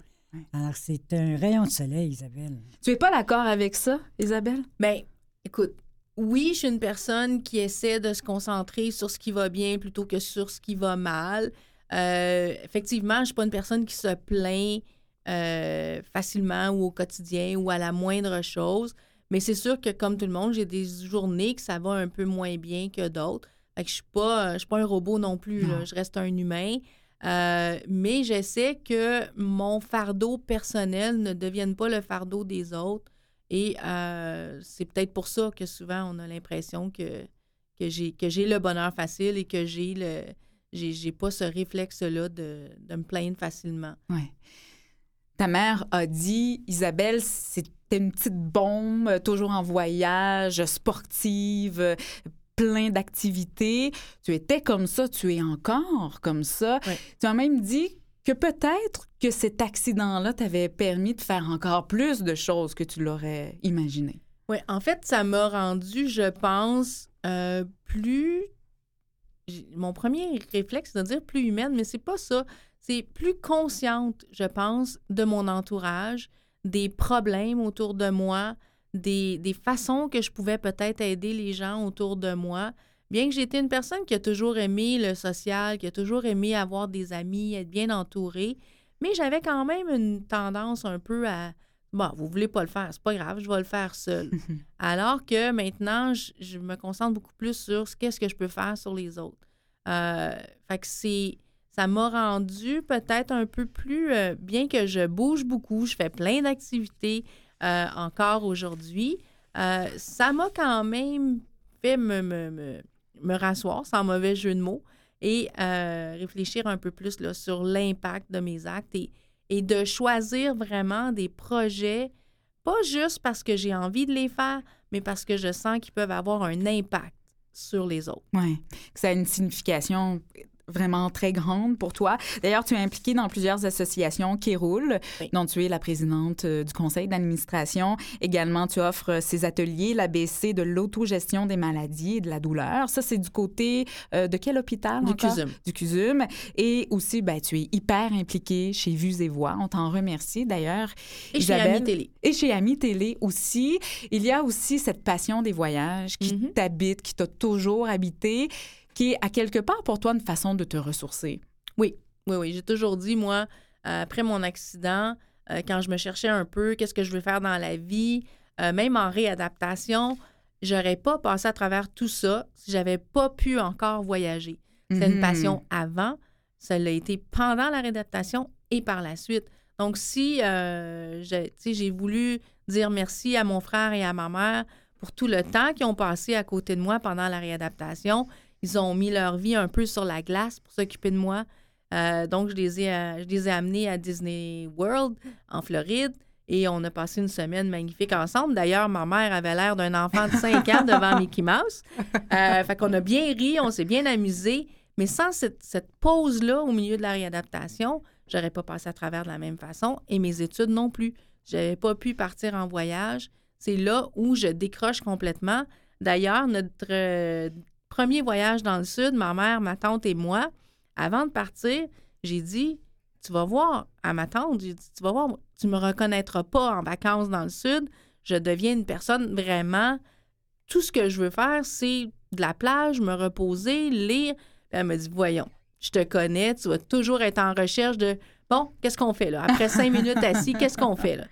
Alors, c'est un rayon de soleil, Isabelle. Tu es pas d'accord avec ça, Isabelle? Ben, écoute, oui, je suis une personne qui essaie de se concentrer sur ce qui va bien plutôt que sur ce qui va mal. Euh, effectivement, je suis pas une personne qui se plaint euh, facilement ou au quotidien ou à la moindre chose. Mais c'est sûr que, comme tout le monde, j'ai des journées que ça va un peu moins bien que d'autres. Fait que je suis pas, je suis pas un robot non plus. là. Je reste un humain. Euh, mais j'essaie que mon fardeau personnel ne devienne pas le fardeau des autres. Et euh, c'est peut-être pour ça que souvent on a l'impression que, que j'ai que j'ai le bonheur facile et que j'ai le j'ai j'ai pas ce réflexe-là de, de me plaindre facilement. Oui. Ta mère a dit, Isabelle, c'était une petite bombe, euh, toujours en voyage, sportive, euh, plein d'activités. Tu étais comme ça, tu es encore comme ça. Tu as même dit que peut-être que cet accident-là t'avait permis de faire encore plus de choses que tu l'aurais imaginé. Oui, en fait, ça m'a rendu, je pense, euh, plus. Mon premier réflexe, c'est de dire plus humaine, mais c'est pas ça. C'est plus consciente, je pense, de mon entourage, des problèmes autour de moi, des, des façons que je pouvais peut-être aider les gens autour de moi. Bien que j'étais une personne qui a toujours aimé le social, qui a toujours aimé avoir des amis, être bien entourée, mais j'avais quand même une tendance un peu à Bon, vous voulez pas le faire, c'est pas grave, je vais le faire seul. Alors que maintenant, je, je me concentre beaucoup plus sur ce qu'est-ce que je peux faire sur les autres. Euh, fait que c'est, ça m'a rendu peut-être un peu plus, euh, bien que je bouge beaucoup, je fais plein d'activités euh, encore aujourd'hui, euh, ça m'a quand même fait me, me, me, me rasseoir, sans mauvais jeu de mots, et euh, réfléchir un peu plus là, sur l'impact de mes actes et, et de choisir vraiment des projets, pas juste parce que j'ai envie de les faire, mais parce que je sens qu'ils peuvent avoir un impact sur les autres. Oui, ça a une signification vraiment très grande pour toi. D'ailleurs, tu es impliquée dans plusieurs associations qui roulent, Oui. dont tu es la présidente euh, du conseil d'administration. Également, tu offres euh, ces ateliers, l'ABC de l'autogestion des maladies et de la douleur. Ça, c'est du côté euh, de quel hôpital Du encore? CUSUM. Du CUSUM. Et aussi, ben, tu es hyper impliquée chez Vues et Voix. On t'en remercie d'ailleurs. Et chez? Ami Télé. Et chez Ami Télé aussi, il y a aussi cette passion des voyages qui Mhm. t'habite, qui t'a toujours habité, qui est à quelque part pour toi une façon de te ressourcer. Oui, oui, oui. J'ai toujours dit, moi, euh, après mon accident, euh, quand je me cherchais un peu, qu'est-ce que je veux faire dans la vie, euh, même en réadaptation, j'aurais pas passé à travers tout ça si j'avais pas pu encore voyager. C'était Mhm. une passion avant, ça l'a été pendant la réadaptation et par la suite. Donc, si j'ai voulu dire merci à mon frère et à ma mère pour tout le temps qu'ils ont passé à côté de moi pendant la réadaptation, ils ont mis leur vie un peu sur la glace pour s'occuper de moi. Euh, donc, je les, ai, euh, je les ai amenés à Disney World en Floride et on a passé une semaine magnifique ensemble. D'ailleurs, ma mère avait l'air d'un enfant de 5 ans devant Mickey Mouse. Euh, fait qu'on a bien ri, on s'est bien amusé. Mais sans cette, pause-là au milieu de la réadaptation, j'aurais pas passé à travers de la même façon et mes études non plus. J'avais pas pu partir en voyage. C'est là où je décroche complètement. D'ailleurs, notre premier voyage dans le sud, ma mère, ma tante et moi, avant de partir, j'ai dit, tu vas voir, à ma tante, tu vas voir, tu me reconnaîtras pas en vacances dans le sud. Je deviens une personne vraiment. Tout ce que je veux faire, c'est de la plage, me reposer, lire. Puis elle me dit, voyons, je te connais, tu vas toujours être en recherche de, bon, qu'est-ce qu'on fait là? Après cinq minutes assis, qu'est-ce qu'on fait là?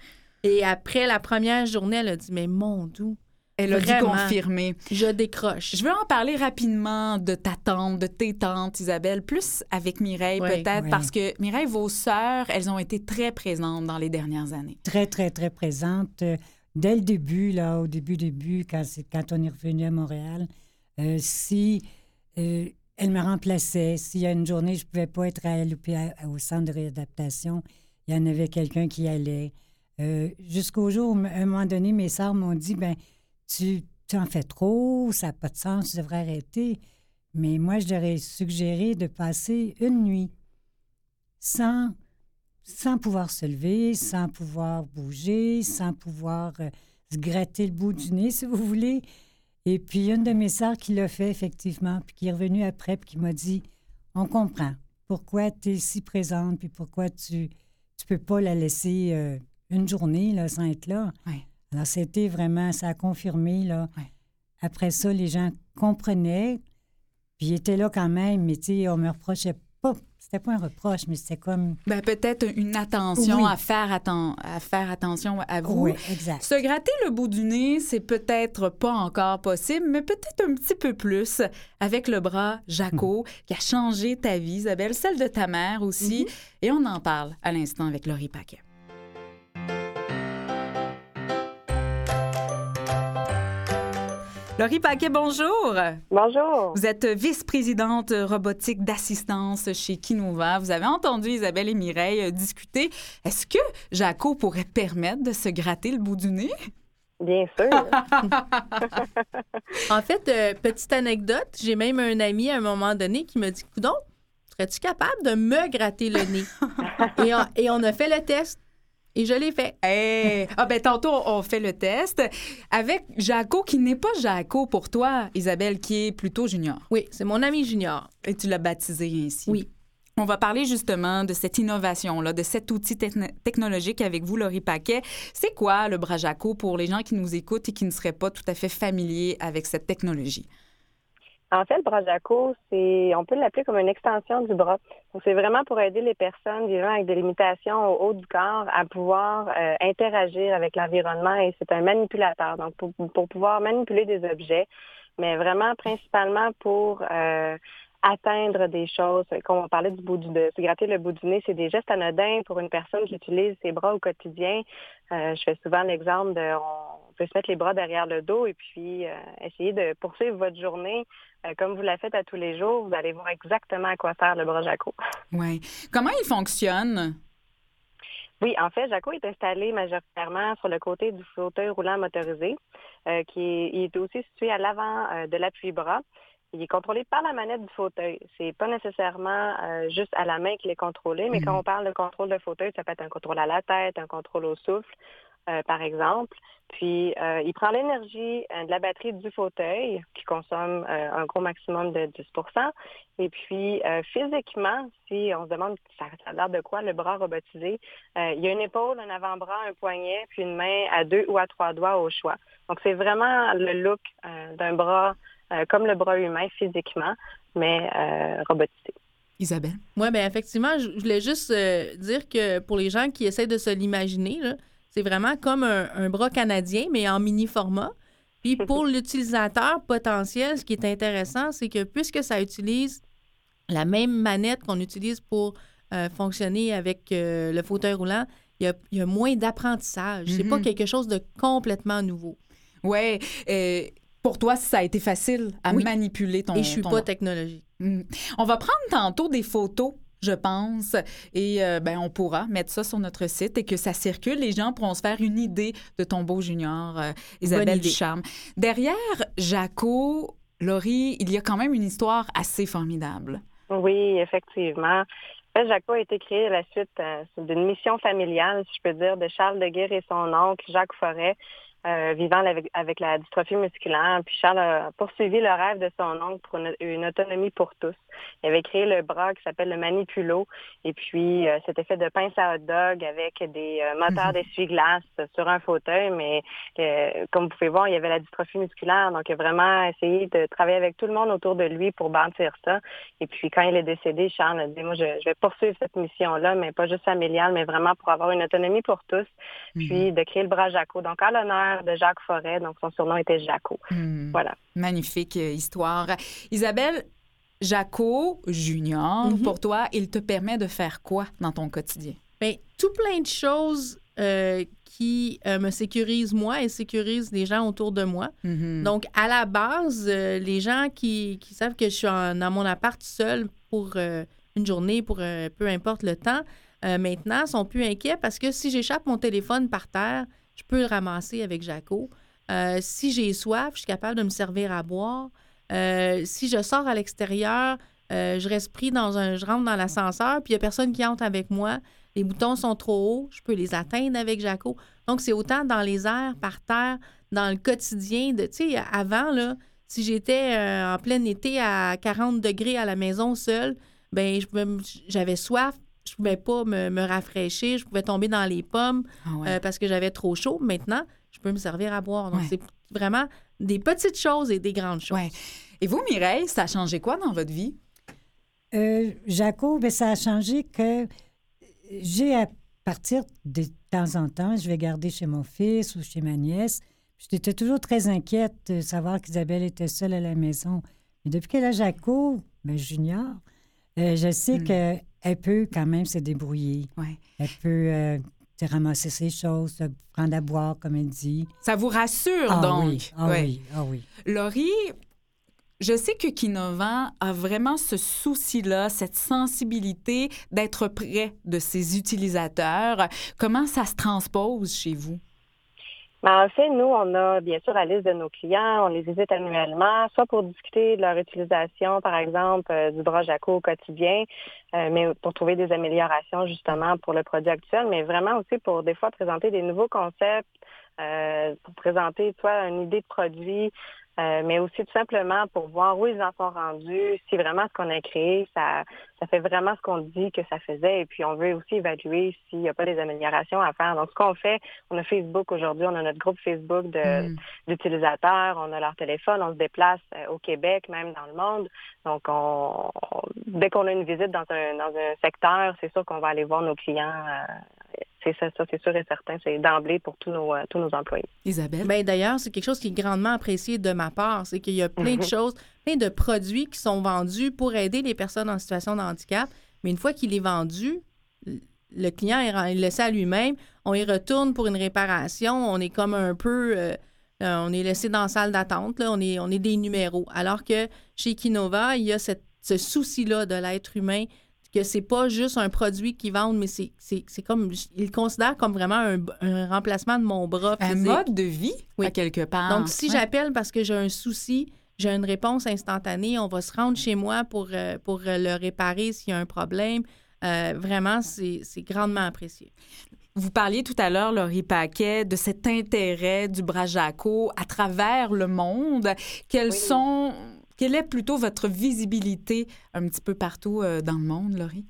Et après la première journée, elle a dit, mais mon doux, Elle a confirmer. je décroche. Je veux en parler rapidement de ta tante, de tes tantes, Isabelle, plus avec Mireille Oui. peut-être, Oui. parce que Mireille, vos sœurs, elles ont été très présentes dans les dernières années. Très, très, très présente. Euh, Dès le début, là, au début, début, quand, on est revenu à Montréal, euh, si euh, elle me remplaçait, s'il y a une journée, je ne pouvais pas être à l'UP au centre de réadaptation, il y en avait quelqu'un qui allait. Euh, Jusqu'au jour où, à un moment donné, mes sœurs m'ont dit, ben tu, en fais trop, ça n'a pas de sens, tu devrais arrêter. Mais moi, je leur suggéré de passer une nuit sans, sans pouvoir se lever, sans pouvoir bouger, sans pouvoir euh, se gratter le bout du nez, si vous voulez. Et puis, une de mes sœurs qui l'a fait, effectivement, puis qui est revenue après, puis qui m'a dit On comprend pourquoi tu es si présente, puis pourquoi tu tu peux pas la laisser euh, une journée là, sans être là? Alors, c'était vraiment, ça a confirmé. Là. Ouais. Après ça, les gens comprenaient, puis ils étaient là quand même, mais tu sais, on me reprochait pas. C'était pas un reproche, mais c'était comme. Ben, peut-être une attention Oui. à, faire atten- à faire attention à vous. Oui, exact. Se gratter le bout du nez, c'est peut-être pas encore possible, mais peut-être un petit peu plus avec le bras Jaco qui a changé ta vie, Isabelle, celle de ta mère aussi. Et on en parle à l'instant avec Laurie Paquet. Laurie Paquet, bonjour. Bonjour. Vous êtes vice-présidente robotique d'assistance chez Kinova. Vous avez entendu Isabelle et Mireille euh, discuter. Est-ce que Jaco pourrait permettre de se gratter le bout du nez? Bien sûr. En fait, euh, petite anecdote, j'ai même un ami à un moment donné qui me dit Coudon, serais-tu capable de me gratter le nez et, on, et on a fait le test et je l'ai fait. Hey! Ah ben tantôt, on fait le test avec Jaco, qui n'est pas Jaco pour toi, Isabelle, qui est plutôt junior. Oui, c'est mon ami junior. Et tu l'as baptisé ainsi. Oui. On va parler justement de cette innovation-là, de cet outil techn- technologique avec vous, Laurie Paquet. C'est quoi le bras Jaco pour les gens qui nous écoutent et qui ne seraient pas tout à fait familiers avec cette technologie? En fait, le bras Jaco, c'est, on peut l'appeler comme une extension du bras. Donc, c'est vraiment pour aider les personnes vivant avec des limitations au haut du corps à pouvoir euh, interagir avec l'environnement et c'est un manipulateur. Donc, pour, pouvoir manipuler des objets, mais vraiment principalement pour euh, atteindre des choses. Comme on parlait du bout du de se gratter le bout du nez, c'est des gestes anodins pour une personne qui utilise ses bras au quotidien. Euh, je fais souvent l'exemple de on peut se mettre les bras derrière le dos et puis euh, essayer de poursuivre votre journée euh, comme vous la faites à tous les jours. Vous allez voir exactement à quoi faire le bras Jaco. Oui. Comment il fonctionne? Oui, en fait, Jaco est installé majoritairement sur le côté du fauteuil roulant motorisé, qui est, il est aussi situé à l'avant de l'appui-bras. Il est contrôlé par la manette du fauteuil. C'est pas nécessairement euh, juste à la main qu'il est contrôlé, mais Mhm. quand on parle de contrôle de fauteuil, ça peut être un contrôle à la tête, un contrôle au souffle, euh, par exemple. Puis, euh, il prend l'énergie euh, de la batterie du fauteuil, qui consomme euh, un gros maximum de 10% Et puis, euh, physiquement, si on se demande, ça, ça a l'air de quoi le bras robotisé, euh, il y a une épaule, un avant-bras, un poignet, puis une main à deux ou à trois doigts au choix. Donc, c'est vraiment le look euh, d'un bras euh, comme le bras humain physiquement, mais euh, robotisé. Isabelle? Oui, bien, effectivement, je voulais juste euh, dire que pour les gens qui essaient de se l'imaginer, c'est vraiment comme un, un bras canadien, mais en mini format. Puis pour l'utilisateur potentiel, ce qui est intéressant, c'est que puisque ça utilise la même manette qu'on utilise pour euh, fonctionner avec euh, le fauteuil roulant, il y a, il y a moins d'apprentissage. C'est pas Mhm. quelque chose de complètement nouveau. Oui. euh, pour toi, ça a été facile à Oui. manipuler ton Et je suis ton pas technologique. Mm. On va prendre tantôt des photos, je pense, et euh, ben, on pourra mettre ça sur notre site et que ça circule. Les gens pourront se faire une idée de ton beau junior, euh, Isabelle. Ducharme. Derrière Jaco, Laurie, il y a quand même une histoire assez formidable. Oui, effectivement. En fait, Jaco a été créé à la suite euh, d'une mission familiale, si je peux dire, de Charles de Guerre et son oncle, Jacques Forêt, euh, vivant avec, avec la dystrophie musculaire. Puis Charles a poursuivi le rêve de son oncle pour une, une autonomie pour tous. Il avait créé le bras qui s'appelle le Manipulo. Et puis, euh, c'était fait de pince à hot dog avec des euh, moteurs Mhm. d'essuie-glace sur un fauteuil. Mais euh, comme vous pouvez voir, il y avait la dystrophie musculaire. Donc, il a vraiment essayé de travailler avec tout le monde autour de lui pour bâtir ça. Et puis, quand il est décédé, Charles a dit, moi, je, je vais poursuivre cette mission-là, mais pas juste familiale, mais vraiment pour avoir une autonomie pour tous. Puis, de créer le bras Jaco. Donc, à l'honneur de Jacques Forêt. Donc, son surnom était Jaco. Mhm. Voilà. Magnifique euh, histoire. Isabelle, Jaco Junior, Mhm. pour toi, il te permet de faire quoi dans ton quotidien? Bien, tout plein de choses euh, qui euh, me sécurisent moi et sécurisent les gens autour de moi. Mhm. Donc, à la base, euh, les gens qui, qui savent que je suis en- dans mon appart seul pour une journée, pour peu importe le temps, maintenant, sont plus inquiets parce que si j'échappe mon téléphone par terre, je peux le ramasser avec Jaco. Si j'ai soif, je suis capable de me servir à boire. Euh, si je sors à l'extérieur, euh, je reste pris dans un, je rentre dans l'ascenseur, puis il n'y a personne qui entre avec moi. Les boutons sont trop hauts, je peux les atteindre avec Jaco. Donc, c'est autant dans les airs, par terre, dans le quotidien. De, tu sais, avant, là, si j'étais euh, en plein été à 40 degrés à la maison seule, ben j'avais soif, je pouvais pas me, me rafraîchir, je pouvais tomber dans les pommes Ah ouais. euh, parce que j'avais trop chaud. Maintenant, je peux me servir à boire. Donc, Ouais. c'est vraiment des petites choses et des grandes choses. Ouais. Et vous, Mireille, ça a changé quoi dans votre vie? Euh, Jaco, ben, ça a changé que j'ai à partir de temps en temps, je vais garder chez mon fils ou chez ma nièce. J'étais toujours très inquiète de savoir qu'Isabelle était seule à la maison. Mais depuis qu'elle a Jaco, ben, junior, euh, je sais Mm. qu'elle peut quand même se débrouiller. Ouais. Elle peut euh, se ramasser ses choses, se prendre à boire, comme elle dit. Ça vous rassure, Ah donc? oui, ah Ouais. oui, ah oui. Laurie, je sais que Kinovant a vraiment ce souci-là, cette sensibilité d'être près de ses utilisateurs. Comment ça se transpose chez vous? Ben, en fait, nous, on a bien sûr la liste de nos clients, on les visite annuellement, soit pour discuter de leur utilisation, par exemple, euh, du bras Jaco au quotidien, euh, mais pour trouver des améliorations justement pour le produit actuel, mais vraiment aussi pour des fois présenter des nouveaux concepts, euh, pour présenter soit une idée de produit, euh, mais aussi tout simplement pour voir où ils en sont rendus, si vraiment ce qu'on a créé, ça, ça fait vraiment ce qu'on dit que ça faisait, et puis on veut aussi évaluer s'il n'y a pas des améliorations à faire. Donc, ce qu'on fait, on a Facebook aujourd'hui, on a notre groupe Facebook de, Mm. d'utilisateurs, on a leur téléphone, on se déplace euh, au Québec, même dans le monde. Donc, on, on- dès qu'on a une visite dans un, dans un secteur, c'est sûr qu'on va aller voir nos clients. euh, c'est ça, ça c'est sûr et certain. C'est d'emblée pour tous nos, euh, tous nos employés. Isabelle? Ben, D'ailleurs, c'est quelque chose qui est grandement apprécié de ma part. C'est qu'il y a plein de choses, plein de produits qui sont vendus pour aider les personnes en situation de handicap. Mais une fois qu'il est vendu, le client il le sait à lui-même. On y retourne pour une réparation. On est comme un peu. euh, euh, on est laissé dans la salle d'attente. là. On est, on est des numéros. Alors que chez Kinova, il y a cette- ce souci-là de l'être humain que c'est pas juste un produit qu'ils vendent, mais c'est c'est- c'est comme. Ils le considèrent comme vraiment un, un remplacement de mon bras Un mode de vie, Oui. à quelque part. Donc, si Ouais. j'appelle parce que j'ai un souci, j'ai une réponse instantanée, on va se rendre chez moi pour, euh, pour euh, le réparer s'il y a un problème. Euh, vraiment, c'est c'est grandement apprécié. Vous parliez tout à l'heure, Laurie Paquet, de cet intérêt du bras Jaco à travers le monde. Quelles Oui. sont, quelle est plutôt votre visibilité un petit peu partout euh, dans le monde, Laurie?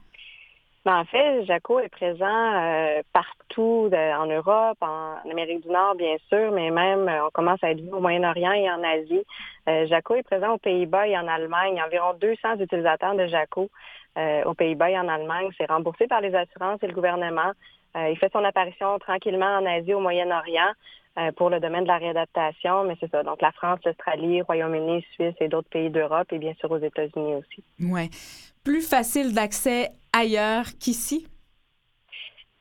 Ben, en fait, Jaco est présent euh, partout en Europe, en Amérique du Nord, bien sûr, mais même euh, on commence à être vu au Moyen-Orient et en Asie. Jaco est présent aux Pays-Bas et en Allemagne. Il y a environ 200 utilisateurs de Jaco aux Pays-Bas et en Allemagne. C'est remboursé par les assurances et le gouvernement. Il fait son apparition tranquillement en Asie, au Moyen-Orient. Euh, pour le domaine de la réadaptation, mais c'est ça. Donc la France, l'Australie, Royaume-Uni, Suisse et d'autres pays d'Europe et bien sûr aux États-Unis aussi. Ouais. Plus facile d'accès ailleurs qu'ici?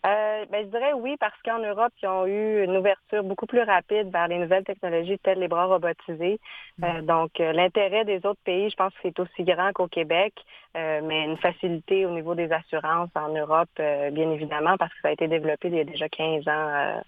Euh, ben, je dirais oui, parce qu'en Europe, ils ont eu une ouverture beaucoup plus rapide vers les nouvelles technologies telles les bras robotisés. Euh, donc, l'intérêt des autres pays, je pense que c'est aussi grand qu'au Québec, euh, mais une facilité au niveau des assurances en Europe, bien évidemment, parce que ça a été développé il y a déjà 15 ans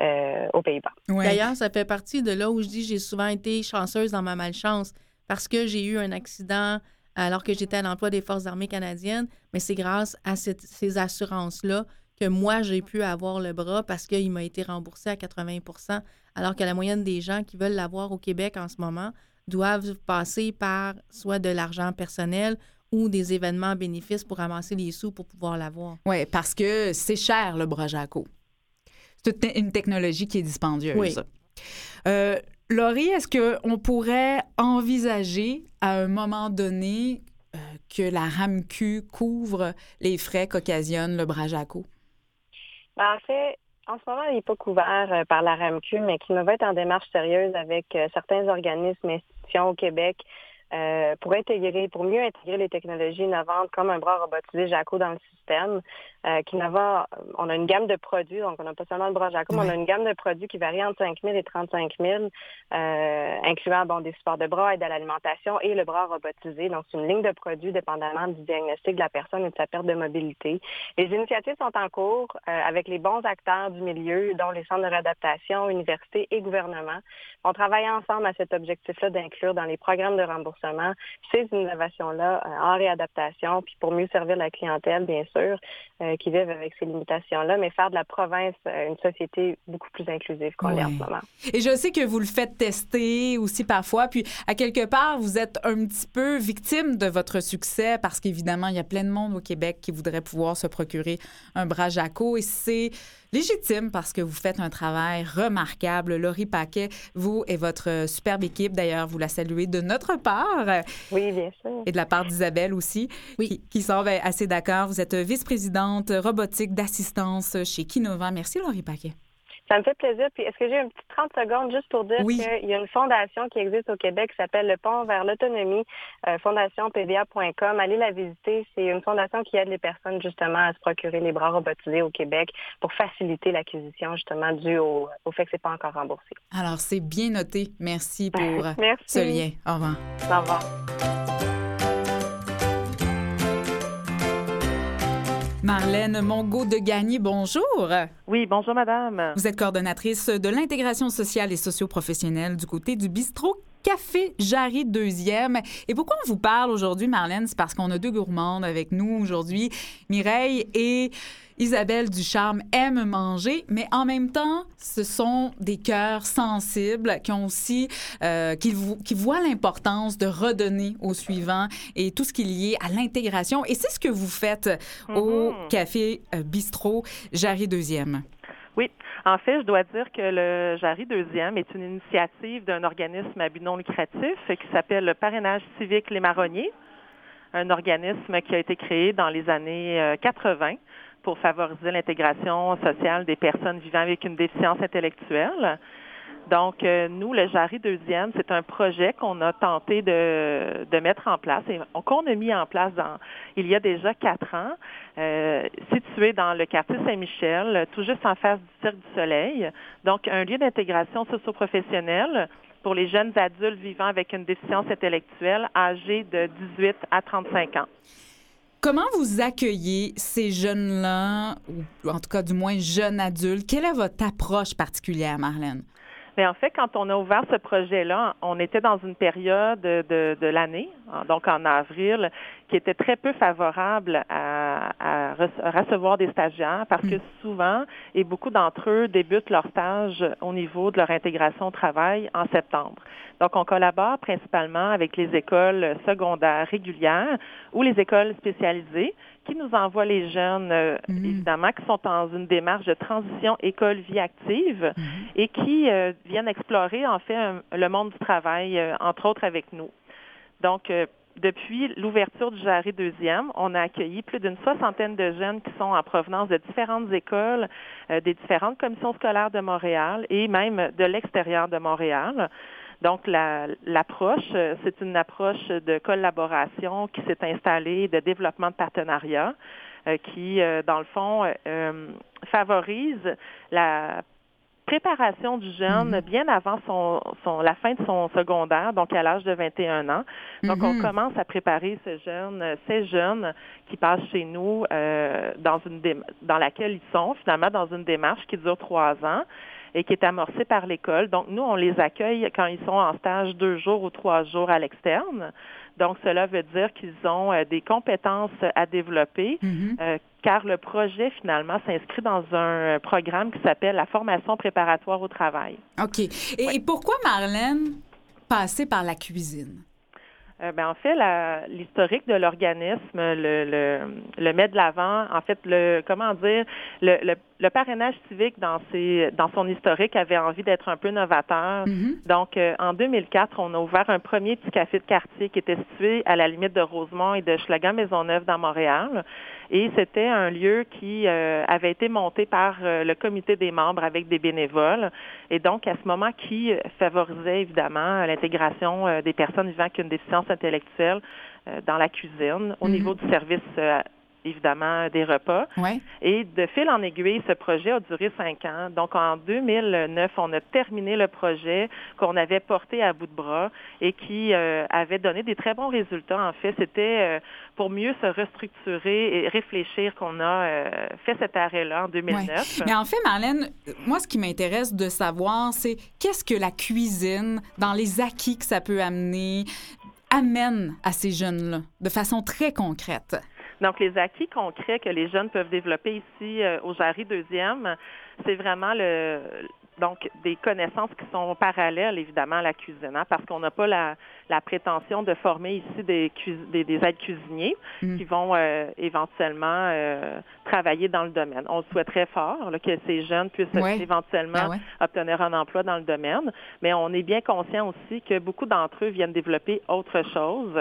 euh, aux Pays-Bas. Ouais. D'ailleurs, ça fait partie de là où je dis j'ai souvent été chanceuse dans ma malchance parce que j'ai eu un accident alors que j'étais à l'emploi des Forces armées canadiennes, mais c'est grâce à cette- ces assurances-là que moi, j'ai pu avoir le bras parce qu'il m'a été remboursé à 80% alors que la moyenne des gens qui veulent l'avoir au Québec en ce moment doivent passer par soit de l'argent personnel ou des événements à bénéfice pour ramasser les sous pour pouvoir l'avoir. Oui, parce que c'est cher, le bras Jaco. C'est une technologie qui est dispendieuse. Oui. Euh, Laurie, est-ce qu'on pourrait envisager à un moment donné euh, que la RAMQ couvre les frais qu'occasionne le bras Jaco? Ben, en fait, en ce moment, il n'est pas couvert euh, par la RAMQ, mais qui va être en démarche sérieuse avec euh, certains organismes et institutions au Québec euh, pour intégrer, pour mieux intégrer les technologies innovantes comme un bras robotisé Jaco dans le système. Euh, Kinova, on a une gamme de produits, donc on n'a pas seulement le bras Jaco, mais on a une gamme de produits qui varie entre 5 000 et 35 000, euh, incluant bon, des supports de bras, aide à l'alimentation et le bras robotisé. Donc, c'est une ligne de produits dépendamment du diagnostic de la personne et de sa perte de mobilité. Les initiatives sont en cours euh, avec les bons acteurs du milieu, dont les centres de réadaptation, universités et gouvernements. On travaille ensemble à cet objectif-là d'inclure dans les programmes de remboursement ces innovations-là euh, en réadaptation, puis pour mieux servir la clientèle, bien sûr, euh, qui vivent avec ces limitations-là, mais faire de la province euh, une société beaucoup plus inclusive qu'on l'est en ce moment. Et je sais que vous le faites tester aussi parfois, puis à quelque part, vous êtes un petit peu victime de votre succès parce qu'évidemment, il y a plein de monde au Québec qui voudrait pouvoir se procurer un bras Jaco et c'est légitime parce que vous faites un travail remarquable. Laurie Paquet, vous et votre superbe équipe, d'ailleurs, vous la saluez de notre part Oui, bien sûr. et de la part d'Isabelle aussi, Oui. qui, qui semble assez d'accord. Vous êtes vice-présidente robotique d'assistance chez Kinova. Merci, Laurie Paquet. Ça me fait plaisir. Puis est-ce que j'ai un petit 30 secondes juste pour dire Oui. qu'il y a une fondation qui existe au Québec qui s'appelle le Pont vers l'autonomie, euh, fondationpva.com. Allez la visiter. C'est une fondation qui aide les personnes justement à se procurer les bras robotisés au Québec pour faciliter l'acquisition justement due au, au fait que c'est pas encore remboursé. Alors, c'est bien noté. Merci pour euh, Merci. ce lien. Au revoir. Au revoir. Marlène Mongo de Gagné, bonjour. Oui, bonjour madame. Vous êtes coordonnatrice de l'intégration sociale et socio-professionnelle du côté du bistrot Café Jarry deuxième. Et pourquoi on vous parle aujourd'hui, Marlène? C'est parce qu'on a deux gourmandes avec nous aujourd'hui. Mireille et Isabelle Ducharme aiment manger, mais en même temps, ce sont des cœurs sensibles qui ont aussi, euh, qui, vo- qui voient l'importance de redonner au suivant et tout ce qui est lié à l'intégration. Et c'est ce que vous faites au Mhm. Café euh, Bistrot Jarry deuxième. Oui, en fait, je dois dire que le Jarry deuxième est une initiative d'un organisme à but non lucratif qui s'appelle le Parrainage civique Les Marronniers, un organisme qui a été créé dans les années euh, 80 pour favoriser l'intégration sociale des personnes vivant avec une déficience intellectuelle. Donc, euh, nous, le Jarry deuxième, c'est un projet qu'on a tenté de, mettre en place et qu'on a mis en place dans, il y a déjà quatre ans, euh, situé dans le quartier Saint-Michel, tout juste en face du Cirque du Soleil. Donc, un lieu d'intégration socio-professionnelle pour les jeunes adultes vivant avec une déficience intellectuelle âgés de 18 à 35 ans. Comment vous accueillez ces jeunes-là, ou en tout cas du moins jeunes adultes? Quelle est votre approche particulière, Marlène? Mais en fait, quand on a ouvert ce projet-là, on était dans une période de, de l'année, hein, donc en avril, qui était très peu favorable à, à rece- à recevoir des stagiaires parce que souvent, et beaucoup d'entre eux débutent leur stage au niveau de leur intégration au travail en septembre. Donc, on collabore principalement avec les écoles secondaires régulières ou les écoles spécialisées qui nous envoient les jeunes, euh, Mhm. évidemment, qui sont dans une démarche de transition école-vie active et qui euh, viennent explorer, en fait, un- le monde du travail, euh, entre autres avec nous. Donc, euh, depuis l'ouverture du Jarry deuxième, on a accueilli plus d'une soixantaine de jeunes qui sont en provenance de différentes écoles, euh, des différentes commissions scolaires de Montréal et même de l'extérieur de Montréal. Donc, la- l'approche, euh, c'est une approche de collaboration qui s'est installée, de développement de partenariat, euh, qui, euh, dans le fond, euh, favorise la préparation du jeune bien avant son, son- la fin de son secondaire, donc à l'âge de 21 ans. Donc, on Mhm. commence à préparer ce jeune, ces jeunes qui passent chez nous euh, dans une dém- dans laquelle ils sont finalement dans une démarche qui dure trois ans et qui est amorcée par l'école. Donc, nous, on les accueille quand ils sont en stage deux jours ou trois jours à l'externe. Donc, cela veut dire qu'ils ont euh, des compétences à développer, Mhm. euh, car le projet, finalement, s'inscrit dans un euh, programme qui s'appelle la formation préparatoire au travail. OK. Et, et pourquoi, Marlène, passer par la cuisine? Euh, ben, en fait, l'historique de l'organisme le, le, le, met de l'avant. En fait, le comment dire, le, le, le parrainage civique dans, ses, dans son historique avait envie d'être un peu novateur. Mm-hmm. Donc, euh, en 2004, on a ouvert un premier petit café de quartier qui était situé à la limite de Rosemont et de Schlagan-Maisonneuve dans Montréal. Et c'était un lieu qui euh, avait été monté par euh, le comité des membres avec des bénévoles. Et donc, à ce moment, qui favorisait évidemment l'intégration des personnes vivant avec une déficience intellectuelle dans la cuisine au Mhm. niveau du service évidemment des repas. Ouais. Et de fil en aiguille, ce projet a duré cinq ans. Donc en 2009, on a terminé le projet qu'on avait porté à bout de bras et qui euh, avait donné des très bons résultats. En fait, c'était euh, pour mieux se restructurer et réfléchir qu'on a euh, fait cet arrêt-là en 2009. Ouais. Mais en fait, Marlène, moi, ce qui m'intéresse de savoir, c'est qu'est-ce que la cuisine, dans les acquis que ça peut amener, amène à ces jeunes-là de façon très concrète? Donc, les acquis concrets que les jeunes peuvent développer ici euh, au Jarry deuxième, c'est vraiment le donc des connaissances qui sont parallèles évidemment à la cuisine, hein, parce qu'on n'a pas la, la, prétention de former ici des, des, des aides cuisiniers Mm. qui vont euh, éventuellement euh, travailler dans le domaine. On souhaiterait fort là, que ces jeunes puissent Ouais. éventuellement Ben ouais. obtenir un emploi dans le domaine, mais on est bien conscient aussi que beaucoup d'entre eux viennent développer autre chose,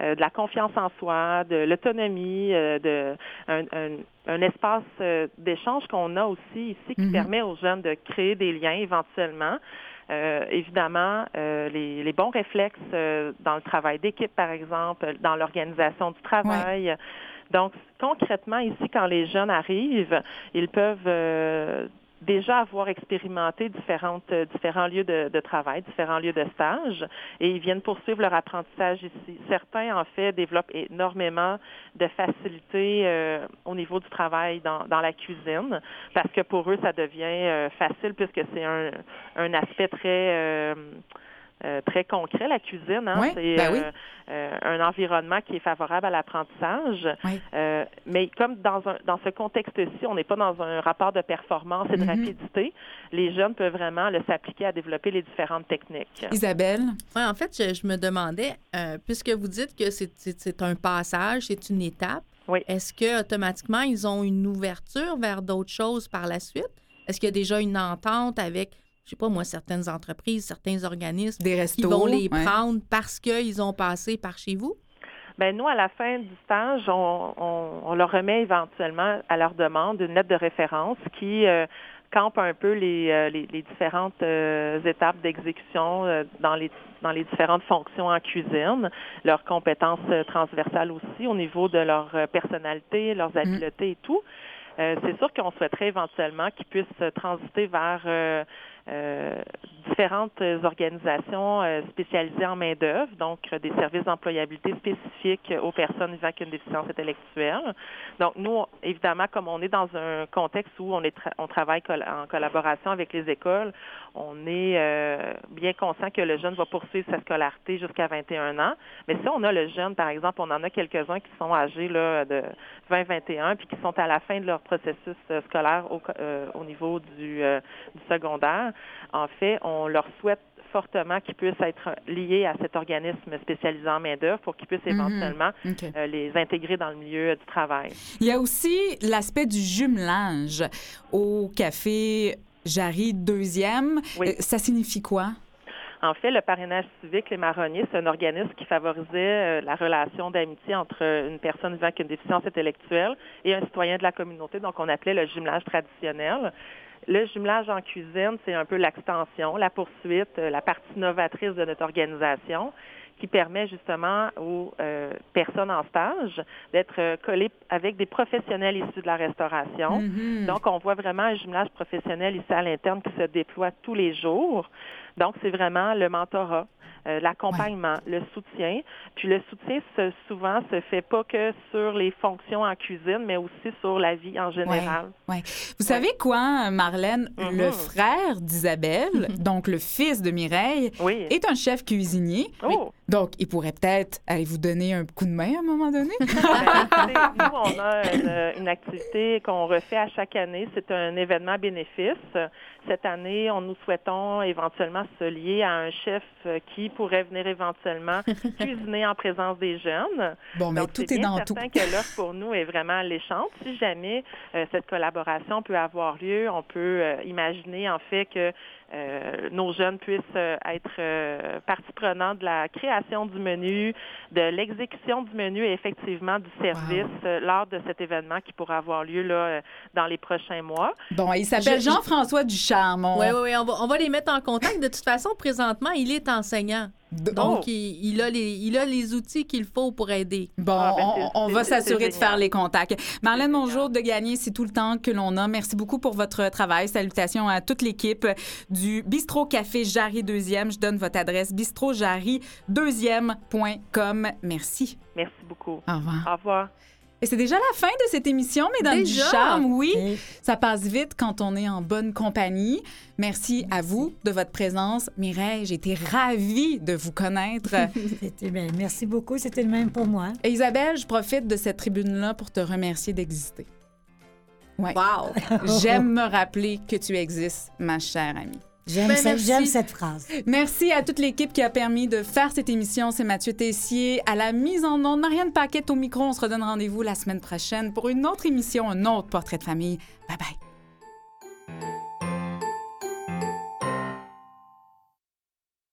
euh, de la confiance en soi, de l'autonomie, de un, un, un espace euh, d'échange qu'on a aussi ici qui Mhm. permet aux jeunes de créer des liens éventuellement. Euh, évidemment, euh, les, les bons réflexes euh, dans le travail d'équipe, par exemple, dans l'organisation du travail. Donc, concrètement, ici, quand les jeunes arrivent, ils peuvent euh, déjà avoir expérimenté différentes, euh, différents lieux de, de travail, différents lieux de stage, et ils viennent poursuivre leur apprentissage ici. Certains, en fait, développent énormément de facilité euh, au niveau du travail dans, dans la cuisine, parce que pour eux, ça devient euh, facile puisque c'est un, un aspect très... euh, euh, très concret, la cuisine. Hein? Oui, c'est ben oui. euh, euh, un environnement qui est favorable à l'apprentissage. Oui. Euh, mais comme dans, un, dans ce contexte-ci, on n'est pas dans un rapport de performance et de Mhm. rapidité, les jeunes peuvent vraiment le s'appliquer à développer les différentes techniques. Isabelle? Ouais, en fait, je, je me demandais, euh, puisque vous dites que c'est- c'est c'est un passage, c'est une étape, Oui. est-ce que automatiquement ils ont une ouverture vers d'autres choses par la suite? Est-ce qu'il y a déjà une entente avec, je sais pas moi, certaines entreprises, certains organismes Des qui restos? vont les ouais. prendre parce qu'ils ont passé par chez vous? Ben nous, à la fin du stage, on, on, on leur remet éventuellement à leur demande une lettre de référence qui euh, campe un peu les, euh, les, les différentes euh, étapes d'exécution euh, dans les dans les différentes fonctions en cuisine, leurs compétences euh, transversales aussi au niveau de leur euh, personnalité, leurs habiletés et tout. Euh, c'est sûr qu'on souhaiterait éventuellement qu'ils puissent transiter vers euh, différentes euh, organisations euh, spécialisées en main-d'œuvre, donc euh, des services d'employabilité spécifiques aux personnes vivant avec une déficience intellectuelle. Donc, nous, évidemment, comme on est dans un contexte où on, est on travaille en collaboration avec les écoles, on est euh, bien conscient que le jeune va poursuivre sa scolarité jusqu'à 21 ans. Mais si on a le jeune, par exemple, on en a quelques-uns qui sont âgés là, de 20-21 puis qui sont à la fin de leur processus scolaire au, euh, au niveau du, euh, du secondaire. En fait, on leur souhaite fortement qu'ils puissent être liés à cet organisme spécialisé en main-d'œuvre pour qu'ils puissent Mhm. éventuellement euh, les intégrer dans le milieu du travail. Il y a aussi l'aspect du jumelage au café Jarry deuxième. Oui. Euh, Ça signifie quoi? En fait, le parrainage civique, les marronniers, c'est un organisme qui favorisait euh, la relation d'amitié entre une personne vivant avec une déficience intellectuelle et un citoyen de la communauté, donc on appelait le jumelage traditionnel. Le jumelage en cuisine, c'est un peu l'extension, la poursuite, euh, la partie novatrice de notre organisation qui permet justement aux euh, personnes en stage d'être euh, collées avec des professionnels issus de la restauration. Mhm. Donc, on voit vraiment un jumelage professionnel ici à l'interne qui se déploie tous les jours. Donc, c'est vraiment le mentorat, euh, l'accompagnement, le soutien. Puis le soutien, se- souvent, se fait pas que sur les fonctions en cuisine, mais aussi sur la vie en général. Ouais. Vous savez quoi, Marlène? Mhm. Le frère d'Isabelle, donc le fils de Mireille, Oui. est un chef cuisinier. Oh! Donc, il pourrait peut-être aller vous donner un coup de main à un moment donné? Ben, nous, on a une, une activité qu'on refait à chaque année. C'est un événement bénéfice. Cette année, on nous souhaitons éventuellement se lier à un chef qui pourrait venir éventuellement cuisiner en présence des jeunes. Bon, mais Donc, tout est bien dans tout. certain que l'offre pour nous est vraiment alléchante. Si jamais euh, cette collaboration peut avoir lieu, on peut euh, imaginer en fait que euh, nos jeunes puissent euh, être euh, partie prenante de la création du menu, de l'exécution du menu et effectivement du service lors de cet événement qui pourra avoir lieu là, dans les prochains mois. Bon, il s'appelle Je- je- Jean-François Ducharme. On- Oui, oui, oui. On va, on va les mettre en contact. De toute façon, présentement, il est enseignant. Donc, Oh. il, il a les, il a les outils qu'il faut pour aider. Bon, Ah, ben, on, va s'assurer de faire les contacts. Marlène C'est Monjour de Gagner, c'est tout le temps que l'on a. Merci beaucoup pour votre travail. Salutations à toute l'équipe du Bistro Café Jarry 2e. Je donne votre adresse bistrojarry2e.com. Merci. Merci beaucoup. Au revoir. Au revoir. Et c'est déjà la fin de cette émission, Mesdames du Déjà? Charme. Oui, ça passe vite quand on est en bonne compagnie. Merci, à vous de votre présence. Mireille, j'ai été ravie de vous connaître. c'était bien. Merci beaucoup. C'était le même pour moi. Et Isabelle, je profite de cette tribune-là pour te remercier d'exister. Ouais. Wow! J'aime me rappeler que tu existes, ma chère amie. J'aime Ben, cette- merci. j'aime cette phrase. Merci à toute l'équipe qui a permis de faire cette émission. C'est Mathieu Tessier à la mise en onde. Marianne Paquette au micro. On se redonne rendez-vous la semaine prochaine pour une autre émission, un autre portrait de famille. Bye bye.